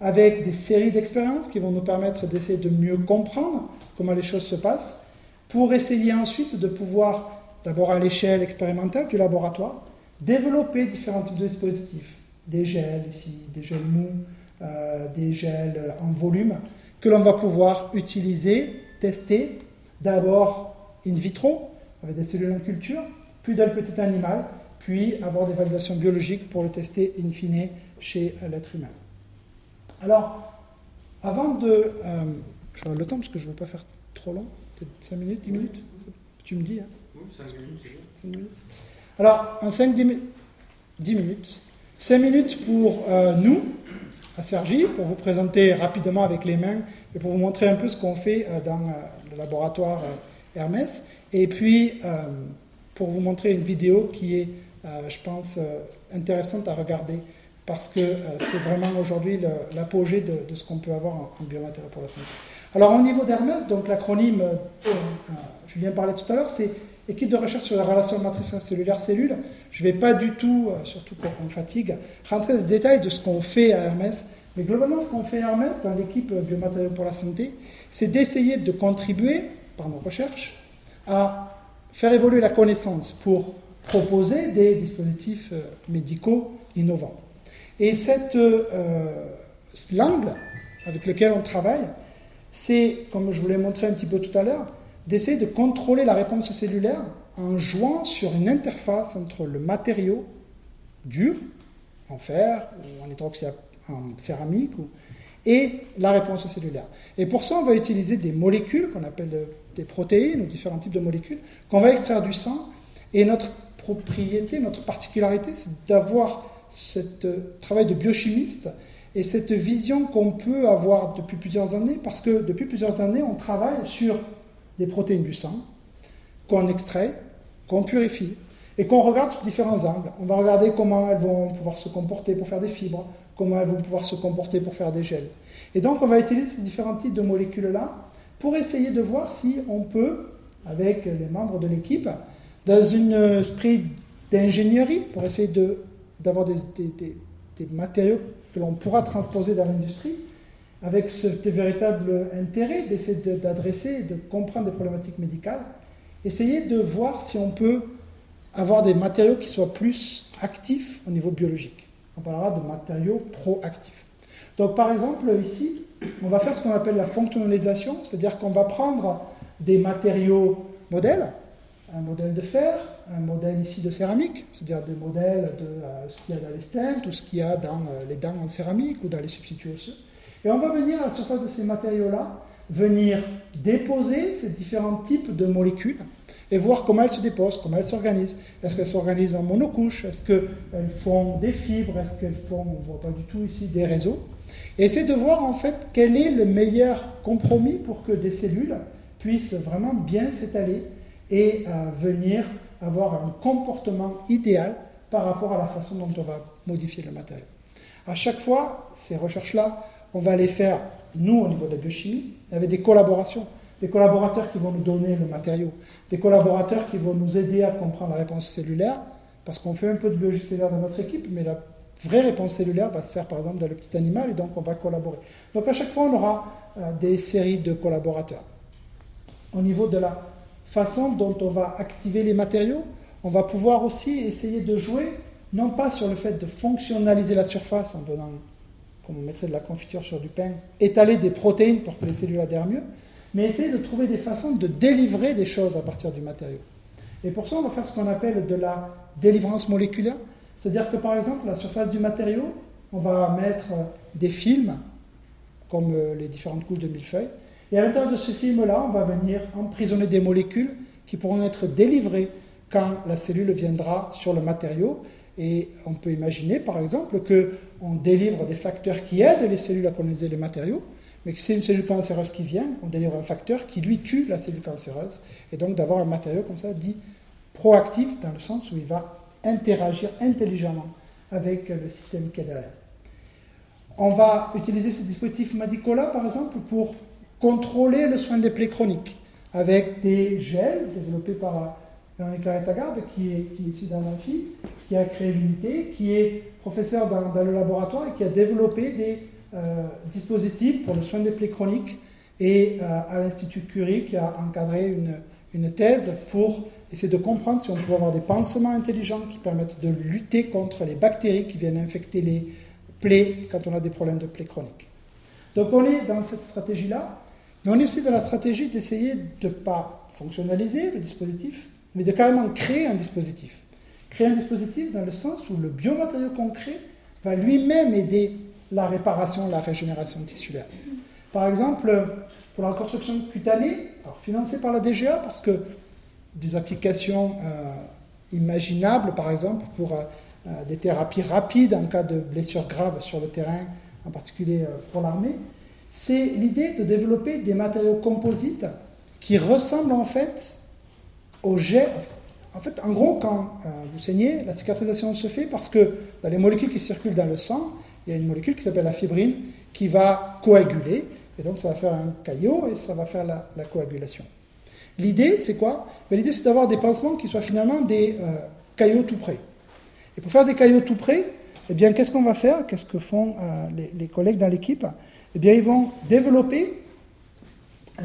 avec des séries d'expériences qui vont nous permettre d'essayer de mieux comprendre comment les choses se passent, pour essayer ensuite de pouvoir, d'abord à l'échelle expérimentale du laboratoire, développer différents types de dispositifs, des gels ici, des gels mous, euh, des gels en volume, que l'on va pouvoir utiliser, tester, d'abord in vitro, avec des cellules en culture, puis dans le petit animal, puis avoir des validations biologiques pour le tester in fine chez l'être humain. Alors, avant de... Euh, je regarde le temps parce que je ne veux pas faire trop long, peut-être 5 minutes, 10 minutes. Tu me dis, hein. Oui, 5 minutes, c'est 5 minutes. Alors, en 5, 10, 10 minutes, 5 minutes pour euh, nous, à Sergi, pour vous présenter rapidement avec les mains et pour vous montrer un peu ce qu'on fait euh, dans le laboratoire Hermès. Et puis, euh, pour vous montrer une vidéo qui est, euh, je pense, euh, intéressante à regarder, parce que c'est vraiment aujourd'hui l'apogée de, ce qu'on peut avoir en, en, biomatériaux pour la santé. Alors, au niveau d'Hermès, donc l'acronyme, je viens parler tout à l'heure, c'est équipe de recherche sur la relation matrice cellulaire-cellule. Je ne vais pas du tout, surtout quand on fatigue, rentrer dans les détails de ce qu'on fait à Hermès. Mais globalement, ce qu'on fait à Hermès dans l'équipe biomatériaux pour la santé, c'est d'essayer de contribuer, par nos recherches, à faire évoluer la connaissance pour proposer des dispositifs euh, médicaux innovants. Et cette euh, l'angle avec lequel on travaille, c'est, comme je vous l'ai montré un petit peu tout à l'heure, d'essayer de contrôler la réponse cellulaire en jouant sur une interface entre le matériau dur, en fer ou en hydroxyde en céramique, et la réponse cellulaire. Et pour ça, on va utiliser des molécules qu'on appelle des protéines ou différents types de molécules qu'on va extraire du sang. Et notre propriété, notre particularité, c'est d'avoir ce euh, travail de biochimiste et cette vision qu'on peut avoir depuis plusieurs années, parce que depuis plusieurs années, on travaille sur des protéines du sang qu'on extrait, qu'on purifie et qu'on regarde sous différents angles. On va regarder comment elles vont pouvoir se comporter pour faire des fibres, comment elles vont pouvoir se comporter pour faire des gels. Et donc, on va utiliser ces différents types de molécules-là pour essayer de voir si on peut, avec les membres de l'équipe, dans un esprit d'ingénierie, pour essayer d'avoir des, matériaux que l'on pourra transposer dans l'industrie, avec ce véritable intérêt d'essayer d'adresser, de comprendre des problématiques médicales, essayer de voir si on peut avoir des matériaux qui soient plus actifs au niveau biologique. On parlera de matériaux proactifs. Donc par exemple, ici, on va faire ce qu'on appelle la fonctionnalisation, c'est-à-dire qu'on va prendre des matériaux modèles, un modèle de fer, un modèle ici de céramique, c'est-à-dire des modèles de euh, ce qu'il y a dans les stents, tout ce qu'il y a dans euh, les dents en céramique ou dans les substituts osseux. Et on va venir à la surface de ces matériaux-là, venir déposer ces différents types de molécules et voir comment elles se déposent, comment elles s'organisent. Est-ce qu'elles s'organisent en monocouche Est-ce qu'elles font des fibres? Est-ce qu'elles font, on ne voit pas du tout ici, des réseaux? Et essayer de voir en fait quel est le meilleur compromis pour que des cellules puisse vraiment bien s'étaler et venir avoir un comportement idéal par rapport à la façon dont on va modifier le matériau. À chaque fois, ces recherches-là, on va les faire, nous, au niveau de la biochimie, avec des collaborations. Des collaborateurs qui vont nous donner le matériau, des collaborateurs qui vont nous aider à comprendre la réponse cellulaire, parce qu'on fait un peu de biologie cellulaire dans notre équipe, mais la vraie réponse cellulaire va se faire par exemple dans le petit animal, et donc on va collaborer. Donc à chaque fois, on aura euh, des séries de collaborateurs. Au niveau de la façon dont on va activer les matériaux, on va pouvoir aussi essayer de jouer, non pas sur le fait de fonctionnaliser la surface en venant, comme on mettrait de la confiture sur du pain, étaler des protéines pour que les cellules adhèrent mieux, mais essayer de trouver des façons de délivrer des choses à partir du matériau. Et pour ça, on va faire ce qu'on appelle de la délivrance moléculaire, c'est-à-dire que par exemple, la surface du matériau, on va mettre des films, comme euh, les différentes couches de millefeuilles, et à l'intérieur de ce film-là, on va venir emprisonner des molécules qui pourront être délivrées quand la cellule viendra sur le matériau. Et on peut imaginer, par exemple, qu'on délivre des facteurs qui aident les cellules à coloniser les matériaux, mais que c'est une cellule cancéreuse qui vient, on délivre un facteur qui, lui, tue la cellule cancéreuse. Et donc d'avoir un matériau comme ça dit proactif, dans le sens où il va interagir intelligemment avec le système qui est derrière. On va utiliser ce dispositif Madicola, par exemple, pour contrôler le soin des plaies chroniques, avec des gels développés par Laretagarde, qui est, qui est ici dans l'amphi, qui a créé l'unité, qui est professeur dans, le laboratoire et qui a développé des euh, dispositifs pour le soin des plaies chroniques, et euh, à l'Institut Curie, qui a encadré une, une thèse pour essayer de comprendre si on peut avoir des pansements intelligents qui permettent de lutter contre les bactéries qui viennent infecter les plaies quand on a des problèmes de plaies chroniques. Donc on est dans cette stratégie-là, mais on essaie de la stratégie d'essayer de ne pas fonctionnaliser le dispositif, mais de carrément créer un dispositif. Créer un dispositif dans le sens où le biomatériau qu'on crée va lui-même aider la réparation, la régénération tissulaire. Par exemple, pour la reconstruction cutanée, financée par la DGA, parce que des applications euh, imaginables, par exemple, pour euh, euh, des thérapies rapides en cas de blessures graves sur le terrain, en particulier pour l'armée, c'est l'idée de développer des matériaux composites qui ressemblent en fait au jet. En fait, en gros, quand vous saignez, la cicatrisation se fait parce que dans les molécules qui circulent dans le sang, il y a une molécule qui s'appelle la fibrine qui va coaguler, et donc ça va faire un caillot et ça va faire la coagulation. L'idée, c'est quoi? Ben, L'idée, c'est d'avoir des pansements qui soient finalement des euh, caillots tout près. Et pour faire des caillots tout près, eh bien, qu'est-ce qu'on va faire? Qu'est-ce que font euh, les, collègues dans l'équipe? Eh bien, ils vont développer.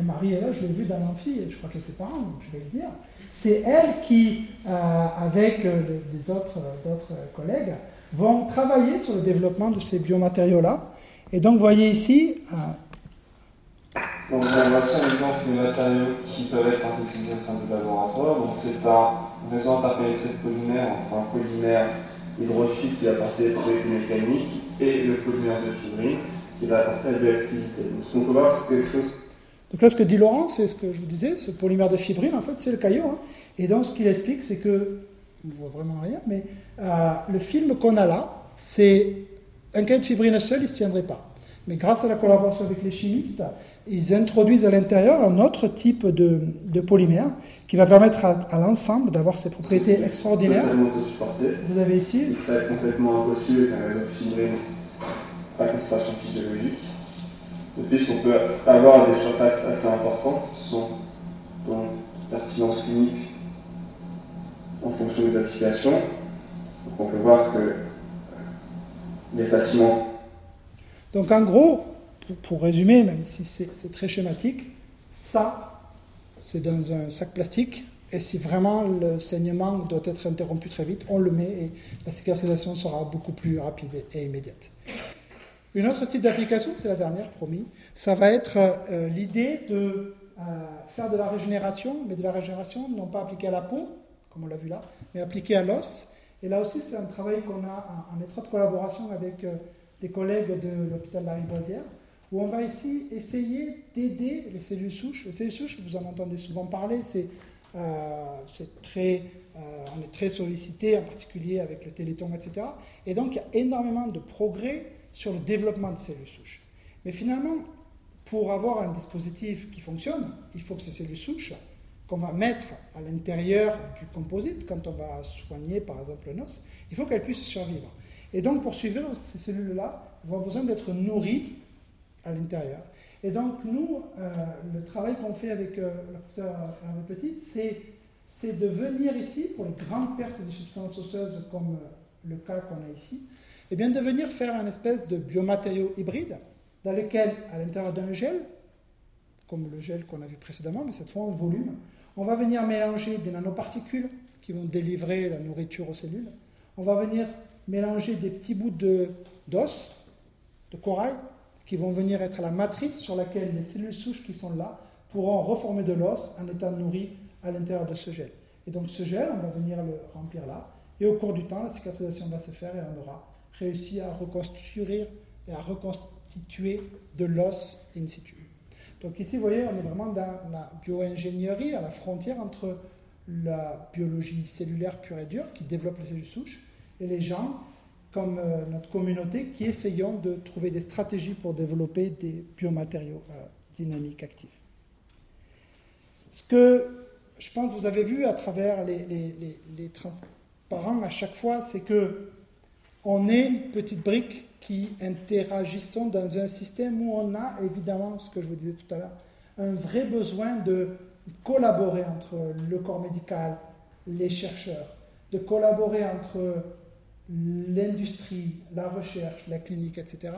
Marie est là, je l'ai vue dans l'amphi, je crois qu'elle c'est parents, donc je vais le dire. C'est elle qui, euh, avec les autres, d'autres collègues, vont travailler sur le développement de ces biomatériaux-là. Et donc, vous voyez ici, donc on voit un exemple des matériaux qui peuvent être synthétisés au sein du laboratoire. Donc c'est un réseau interpénétré de polymère entre un polymère hydrophile qui apporter des propriétés mécaniques et le polymère de fibrine qui va apporter la bioactivité. Donc ce qu'on peut voir, c'est quelque chose. Donc là, ce que dit Laurent, c'est ce que je vous disais, ce polymère de fibrine, en fait, c'est le caillot. Hein. Et donc, ce qu'il explique, c'est que, on ne voit vraiment rien, mais euh, le film qu'on a là, c'est un caillot de fibrine seul, il ne se tiendrait pas. Mais grâce à la collaboration avec les chimistes, ils introduisent à l'intérieur un autre type de, de, polymère qui va permettre à, l'ensemble d'avoir ces propriétés extraordinaires. Vous avez ici. C'est complètement impossible avec un réseau de fibrine à concentration physiologique. Puisqu'on peut avoir des surfaces assez importantes, sont dont pertinence clinique en fonction des applications. Donc on peut voir que il est facilement donc en gros, pour, résumer, même si c'est très schématique, ça, c'est dans un sac plastique. Et si vraiment le saignement doit être interrompu très vite, on le met et la cicatrisation sera beaucoup plus rapide et immédiate. Une autre type d'application, c'est la dernière, promis, ça va être euh, l'idée de euh, faire de la régénération, mais de la régénération non pas appliquée à la peau, comme on l'a vu là, mais appliquée à l'os. Et là aussi, c'est un travail qu'on a en, étroite collaboration avec euh, des collègues de l'hôpital de la Rivoisière, où on va ici essayer d'aider les cellules souches. Les cellules souches, vous en entendez souvent parler, c'est euh, très, euh, on est très sollicité, en particulier avec le téléthon, etc. Et donc, il y a énormément de progrès sur le développement des cellules souches. Mais finalement, pour avoir un dispositif qui fonctionne, il faut que ces cellules souches qu'on va mettre à l'intérieur du composite, quand on va soigner par exemple le os, il faut qu'elles puissent survivre. Et donc pour survivre, ces cellules-là vont besoin d'être nourries à l'intérieur. Et donc nous, euh, le travail qu'on fait avec euh, le professeur Hervé Petit, c'est de venir ici, pour les grandes pertes de substances osseuses comme euh, le cas qu'on a ici, eh bien de venir faire un espèce de biomatériau hybride dans lequel, à l'intérieur d'un gel, comme le gel qu'on a vu précédemment, mais cette fois en volume, on va venir mélanger des nanoparticules qui vont délivrer la nourriture aux cellules. On va venir mélanger des petits bouts d'os, de, de corail, qui vont venir être la matrice sur laquelle les cellules souches qui sont là pourront reformer de l'os en étant nourries à l'intérieur de ce gel. Et donc ce gel, on va venir le remplir là, et au cours du temps, la cicatrisation va se faire et on aura réussi à reconstruire et à reconstituer de l'os in situ. Donc ici, vous voyez, on est vraiment dans la bioingénierie, à la frontière entre la biologie cellulaire pure et dure, qui développe les cellules souches, et les gens, comme euh, notre communauté, qui essayons de trouver des stratégies pour développer des biomatériaux euh, dynamiques actifs. Ce que je pense que vous avez vu à travers les, les, les transparents à chaque fois, c'est que on est une petite brique qui interagissons dans un système où on a évidemment, ce que je vous disais tout à l'heure, un vrai besoin de collaborer entre le corps médical, les chercheurs, de collaborer entre l'industrie, la recherche, la clinique, etc.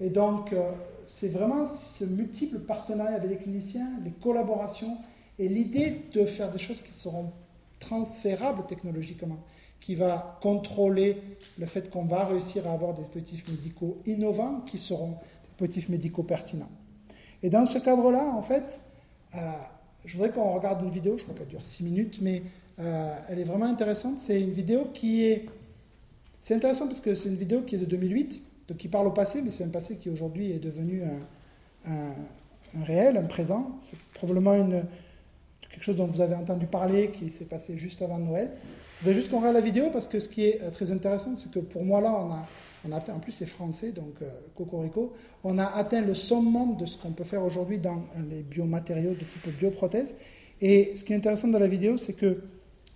Et donc, euh, c'est vraiment ce multiple partenariat avec les cliniciens, les collaborations et l'idée de faire des choses qui seront transférables technologiquement qui va contrôler le fait qu'on va réussir à avoir des dispositifs médicaux innovants qui seront des dispositifs médicaux pertinents. Et dans ce cadre-là, en fait, euh, je voudrais qu'on regarde une vidéo, je crois qu'elle dure 6 minutes, mais euh, elle est vraiment intéressante. C'est une vidéo qui est... C'est intéressant parce que c'est une vidéo qui est de 2008, donc qui parle au passé, mais c'est un passé qui aujourd'hui est devenu un, réel, un présent. C'est probablement quelque chose dont vous avez entendu parler, qui s'est passé juste avant Noël. Je juste qu'on regarde la vidéo parce que ce qui est euh, très intéressant, c'est que pour moi là, on a, on a en plus c'est français, donc euh, Cocorico, on a atteint le summum de ce qu'on peut faire aujourd'hui dans les biomatériaux de type bioprothèse. Et ce qui est intéressant dans la vidéo, c'est que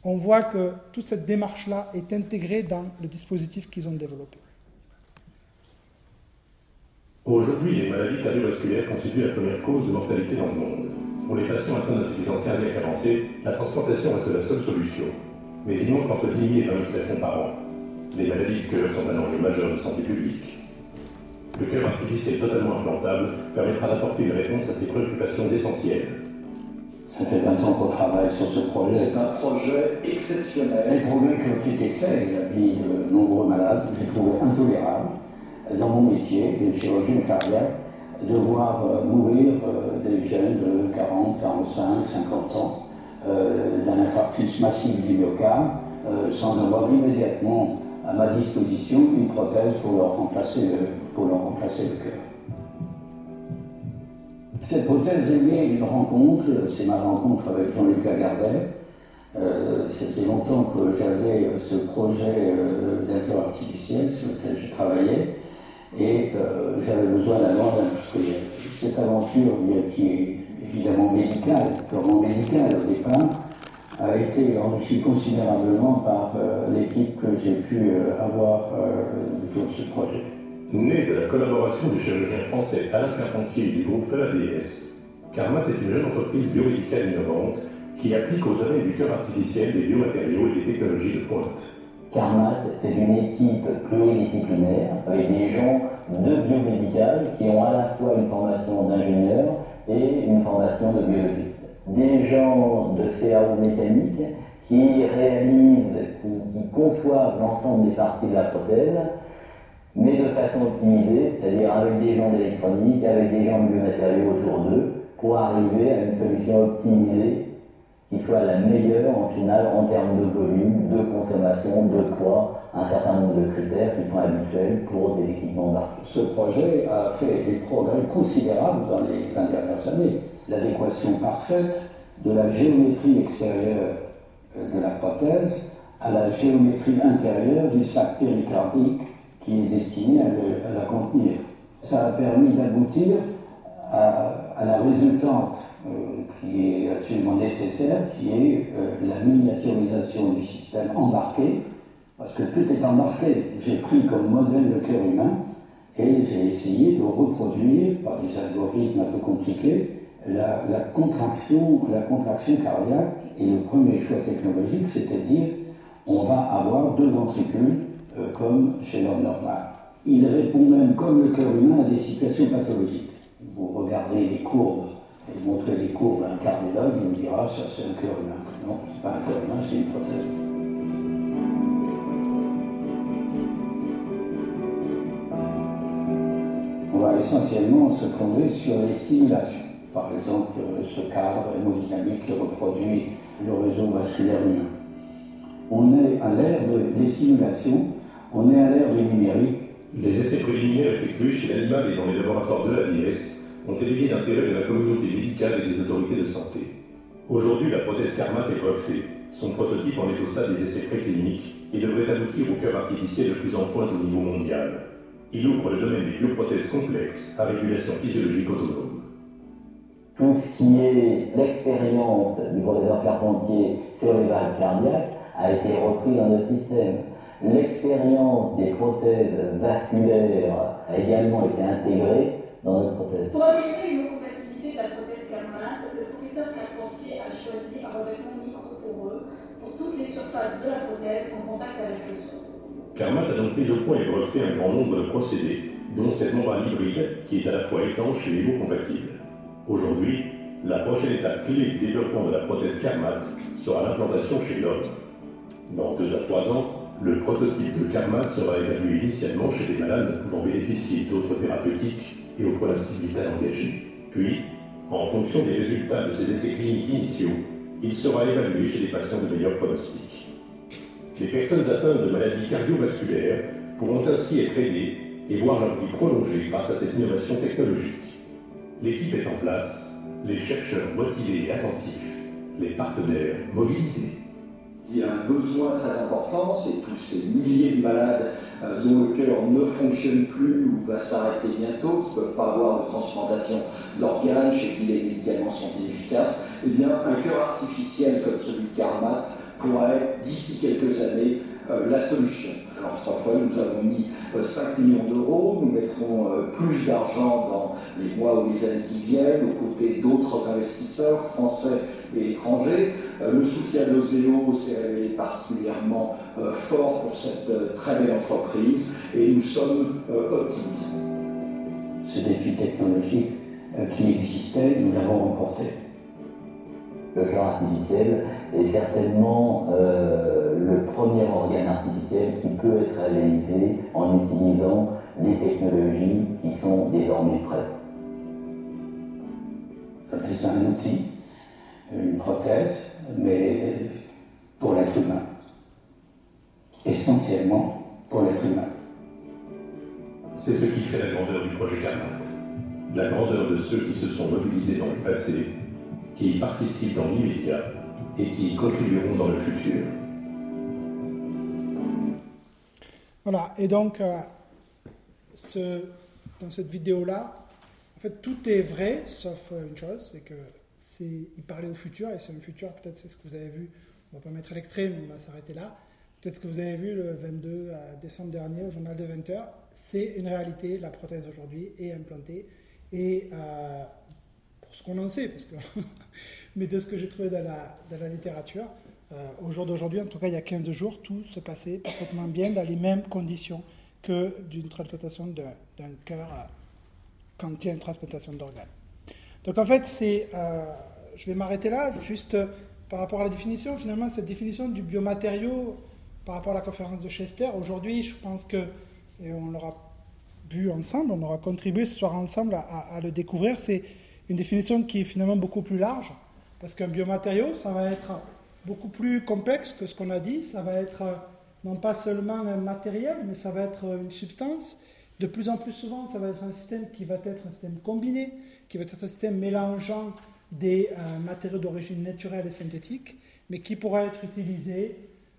on voit que toute cette démarche-là est intégrée dans le dispositif qu'ils ont développé. Aujourd'hui, les maladies cardiovasculaires constituent la première cause de mortalité dans le monde. Pour les patients atteints d'insuffisance cardiaque avancée, la transplantation reste la seule solution mais il manque entre 10 000 et 20 000 greffons par an. Les maladies du cœur sont un enjeu majeur de santé publique. Le cœur artificiel totalement implantable permettra d'apporter une réponse à ces préoccupations essentielles. Ça fait 20 ans qu'on travaille sur ce projet. C'est un projet exceptionnel. Les progrès qui ont été faits, la vie de nombreux malades, j'ai trouvé intolérable dans mon métier de chirurgien cardiaque de voir euh, mourir euh, des jeunes de 40, 45, 50 ans d'un infarctus massif du myocarde euh, sans avoir immédiatement à ma disposition une prothèse pour leur remplacer le, pour leur remplacer le cœur. Cette prothèse est née d'une rencontre, c'est ma rencontre avec Jean-Luc Lagardet. Euh, C'était longtemps que j'avais ce projet euh, cœur artificiel sur lequel je travaillais et euh, j'avais besoin d'un ordre industriel. Cette aventure qui est évidemment médical, purement médical au départ, a été enrichi considérablement par euh, l'équipe que j'ai pu euh, avoir euh, autour de ce projet. Né de la collaboration du chirurgien français Alain Carpentier du groupe EADS, Carmat est une jeune entreprise biomédicale innovante qui applique au domaine du cœur artificiel des biomatériaux et des technologies de pointe. Carmat est une équipe pluridisciplinaire avec des gens de biomédical qui ont à la fois une formation d'ingénieur et une formation de biologiste. Des gens de CAO mécanique qui réalisent, qui, qui conçoivent l'ensemble des parties de la prothèse, mais de façon optimisée, c'est-à-dire avec des gens d'électronique, avec des gens de biomatériaux autour d'eux, pour arriver à une solution optimisée qui soit la meilleure en finale en termes de volume, de consommation, de poids, un certain nombre de critères qui sont habituels pour des équipements d'arc. Ce projet a fait des progrès considérables dans les 20 dernières années. L'adéquation parfaite de la géométrie extérieure de la prothèse à la géométrie intérieure du sac péricardique qui est destiné à, le, la contenir. Ça a permis d'aboutir à, la résultante euh, qui est absolument nécessaire, qui est euh, la miniaturisation du système embarqué, parce que tout est embarqué. J'ai pris comme modèle le cœur humain et j'ai essayé de reproduire, par des algorithmes un peu compliqués, la, contraction, la contraction cardiaque. Et le premier choix technologique, c'était de dire on va avoir deux ventricules euh, comme chez l'homme normal. Il répond même, comme le cœur humain, à des situations pathologiques vous regardez les courbes et montrez les courbes à un cardiologue, il vous dira ça c'est un cœur humain. Non, c'est pas un cœur humain, c'est une prothèse. Essentiellement se fonder sur les simulations. Par exemple, ce cadre hémodynamique qui reproduit le réseau vasculaire humain. On est à l'ère des simulations, on est à l'ère du numérique. Les essais préliminaires effectués chez l'animal et dans les laboratoires de la l'ABS ont éveillé l'intérêt de la communauté médicale et des autorités de santé. Aujourd'hui, la prothèse Karmat est brevetée. Son prototype en est au stade des essais précliniques et devrait aboutir au cœur artificiel le plus en pointe au niveau mondial. Il ouvre le domaine des bioprothèses complexes à régulation physiologique autonome. Tout ce qui est l'expérience du professeur Carpentier sur les valves cardiaques a été repris dans notre système. L'expérience des prothèses vasculaires a également été intégrée pour améliorer une compatibilité de la prothèse permanente, le professeur Carpentier a choisi un revêtement micro-poreux pour toutes les surfaces de la prothèse en contact avec le sol. Carmat a donc mis au point et breveté un grand nombre de procédés, dont cette membrane hybride qui est à la fois étanche et hémo-compatible. Aujourd'hui, la prochaine étape clé du développement de la prothèse Carmat sera l'implantation chez l'homme. Dans deux à trois ans, le prototype de Carmat sera évalué initialement chez des malades pouvant bénéficier d'autres thérapeutiques et au pronostic vital engagé. Puis, en fonction des résultats de ces essais cliniques initiaux, il sera évalué chez des patients de meilleur pronostic. Les personnes atteintes de maladies cardiovasculaires pourront ainsi être aidées et voir leur vie prolongée grâce à cette innovation technologique. L'équipe est en place, les chercheurs motivés et attentifs, les partenaires mobilisés. Il y a un besoin très important, c'est tous ces milliers de malades euh, dont le cœur ne fonctionne plus ou va s'arrêter bientôt, qui ne peuvent pas avoir de transplantation d'organes, chez qui les médicaments sont inefficaces, eh bien, un cœur artificiel comme celui de Karma pourrait d'ici quelques années, euh, la solution. Alors, trois fois, nous avons mis 5 euh, millions d'euros, nous mettrons plus d'argent dans les mois ou les années qui viennent, aux côtés d'autres investisseurs français et étrangers. Euh, le soutien d'Ozeo s'est révélé particulièrement euh, fort pour cette euh, très belle entreprise et nous sommes optimistes. Ce défi technologique qui existait, nous l'avons remporté. Le cœur artificiel est certainement le premier organe artificiel qui peut être réalisé en utilisant des technologies qui sont désormais prêtes. C'est un outil une prothèse, mais pour l'être humain. Essentiellement pour l'être humain. C'est ce qui fait la grandeur du projet Karmat. La grandeur de ceux qui se sont mobilisés dans le passé, qui y participent dans l'immédiat et qui y contribueront dans le futur. Voilà, et donc, euh, dans cette vidéo-là, en fait, tout est vrai, sauf une chose, c'est que il parlait au futur, et c'est un futur, peut-être c'est ce que vous avez vu, on va pas mettre l'extrême, on va s'arrêter là. Peut-être ce que vous avez vu le 22 euh, décembre dernier au journal de 20h, c'est une réalité, la prothèse aujourd'hui est implantée. Et euh, ce qu'on en sait, parce que, mais de ce que j'ai trouvé dans la, dans la littérature, euh, au jour d'aujourd'hui, en tout cas il y a 15 jours, tout se passait parfaitement bien dans les mêmes conditions que d'une transplantation d'un cœur quand il y a une transplantation d'organes. Donc en fait, c'est, euh, je vais m'arrêter là, juste euh, par rapport à la définition, finalement, cette définition du biomatériau par rapport à la conférence de Chester, aujourd'hui, je pense que, et on l'aura vu ensemble, on aura contribué ce soir ensemble à, le découvrir, c'est une définition qui est finalement beaucoup plus large, parce qu'un biomatériau, ça va être beaucoup plus complexe que ce qu'on a dit, ça va être euh, non pas seulement un matériel, mais ça va être une substance. De plus en plus souvent, ça va être un système qui va être un système combiné, qui va être un système mélangeant des euh, matériaux d'origine naturelle et synthétique, mais qui pourra être utilisé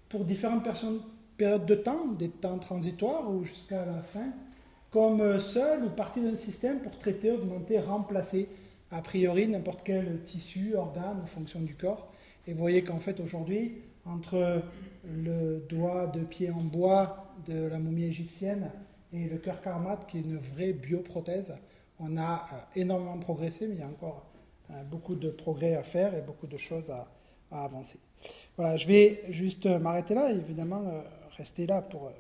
pour différentes périodes de temps, des temps transitoires ou jusqu'à la fin, comme seul ou partie d'un système pour traiter, augmenter, remplacer a priori n'importe quel tissu, organe ou fonction du corps. Et vous voyez qu'en fait aujourd'hui, entre le doigt de pied en bois de la momie égyptienne et le cœur karmat, qui est une vraie bioprothèse, on a euh, énormément progressé, mais il y a encore euh, beaucoup de progrès à faire et beaucoup de choses à, avancer. Voilà, je vais juste m'arrêter là, évidemment, euh, rester là pour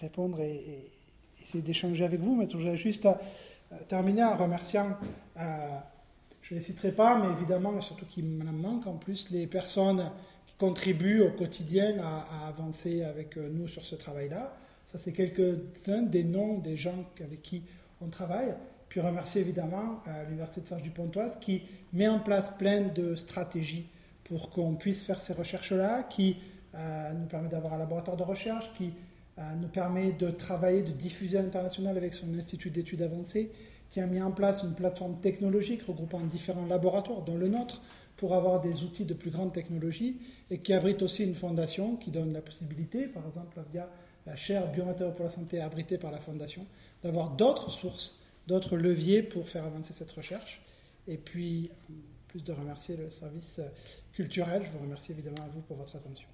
répondre et, essayer d'échanger avec vous, mais je voudrais juste terminer en remerciant je ne les citerai pas, mais évidemment, surtout qu'il me manque en plus, les personnes qui contribuent au quotidien à, avancer avec euh, nous sur ce travail-là. Ça, c'est quelques-uns des noms des gens avec qui on travaille. Puis remercier évidemment euh, l'Université de Serge du Pontoise qui met en place plein de stratégies pour qu'on puisse faire ces recherches-là, qui euh, nous permet d'avoir un laboratoire de recherche, qui nous permet de travailler, de diffuser à l'international avec son institut d'études avancées, qui a mis en place une plateforme technologique regroupant différents laboratoires, dont le nôtre, pour avoir des outils de plus grande technologie, et qui abrite aussi une fondation qui donne la possibilité, par exemple via la chaire biomatériaux pour la santé abritée par la fondation, d'avoir d'autres sources, d'autres leviers pour faire avancer cette recherche. Et puis, plus de remercier le service culturel, je vous remercie évidemment à vous pour votre attention.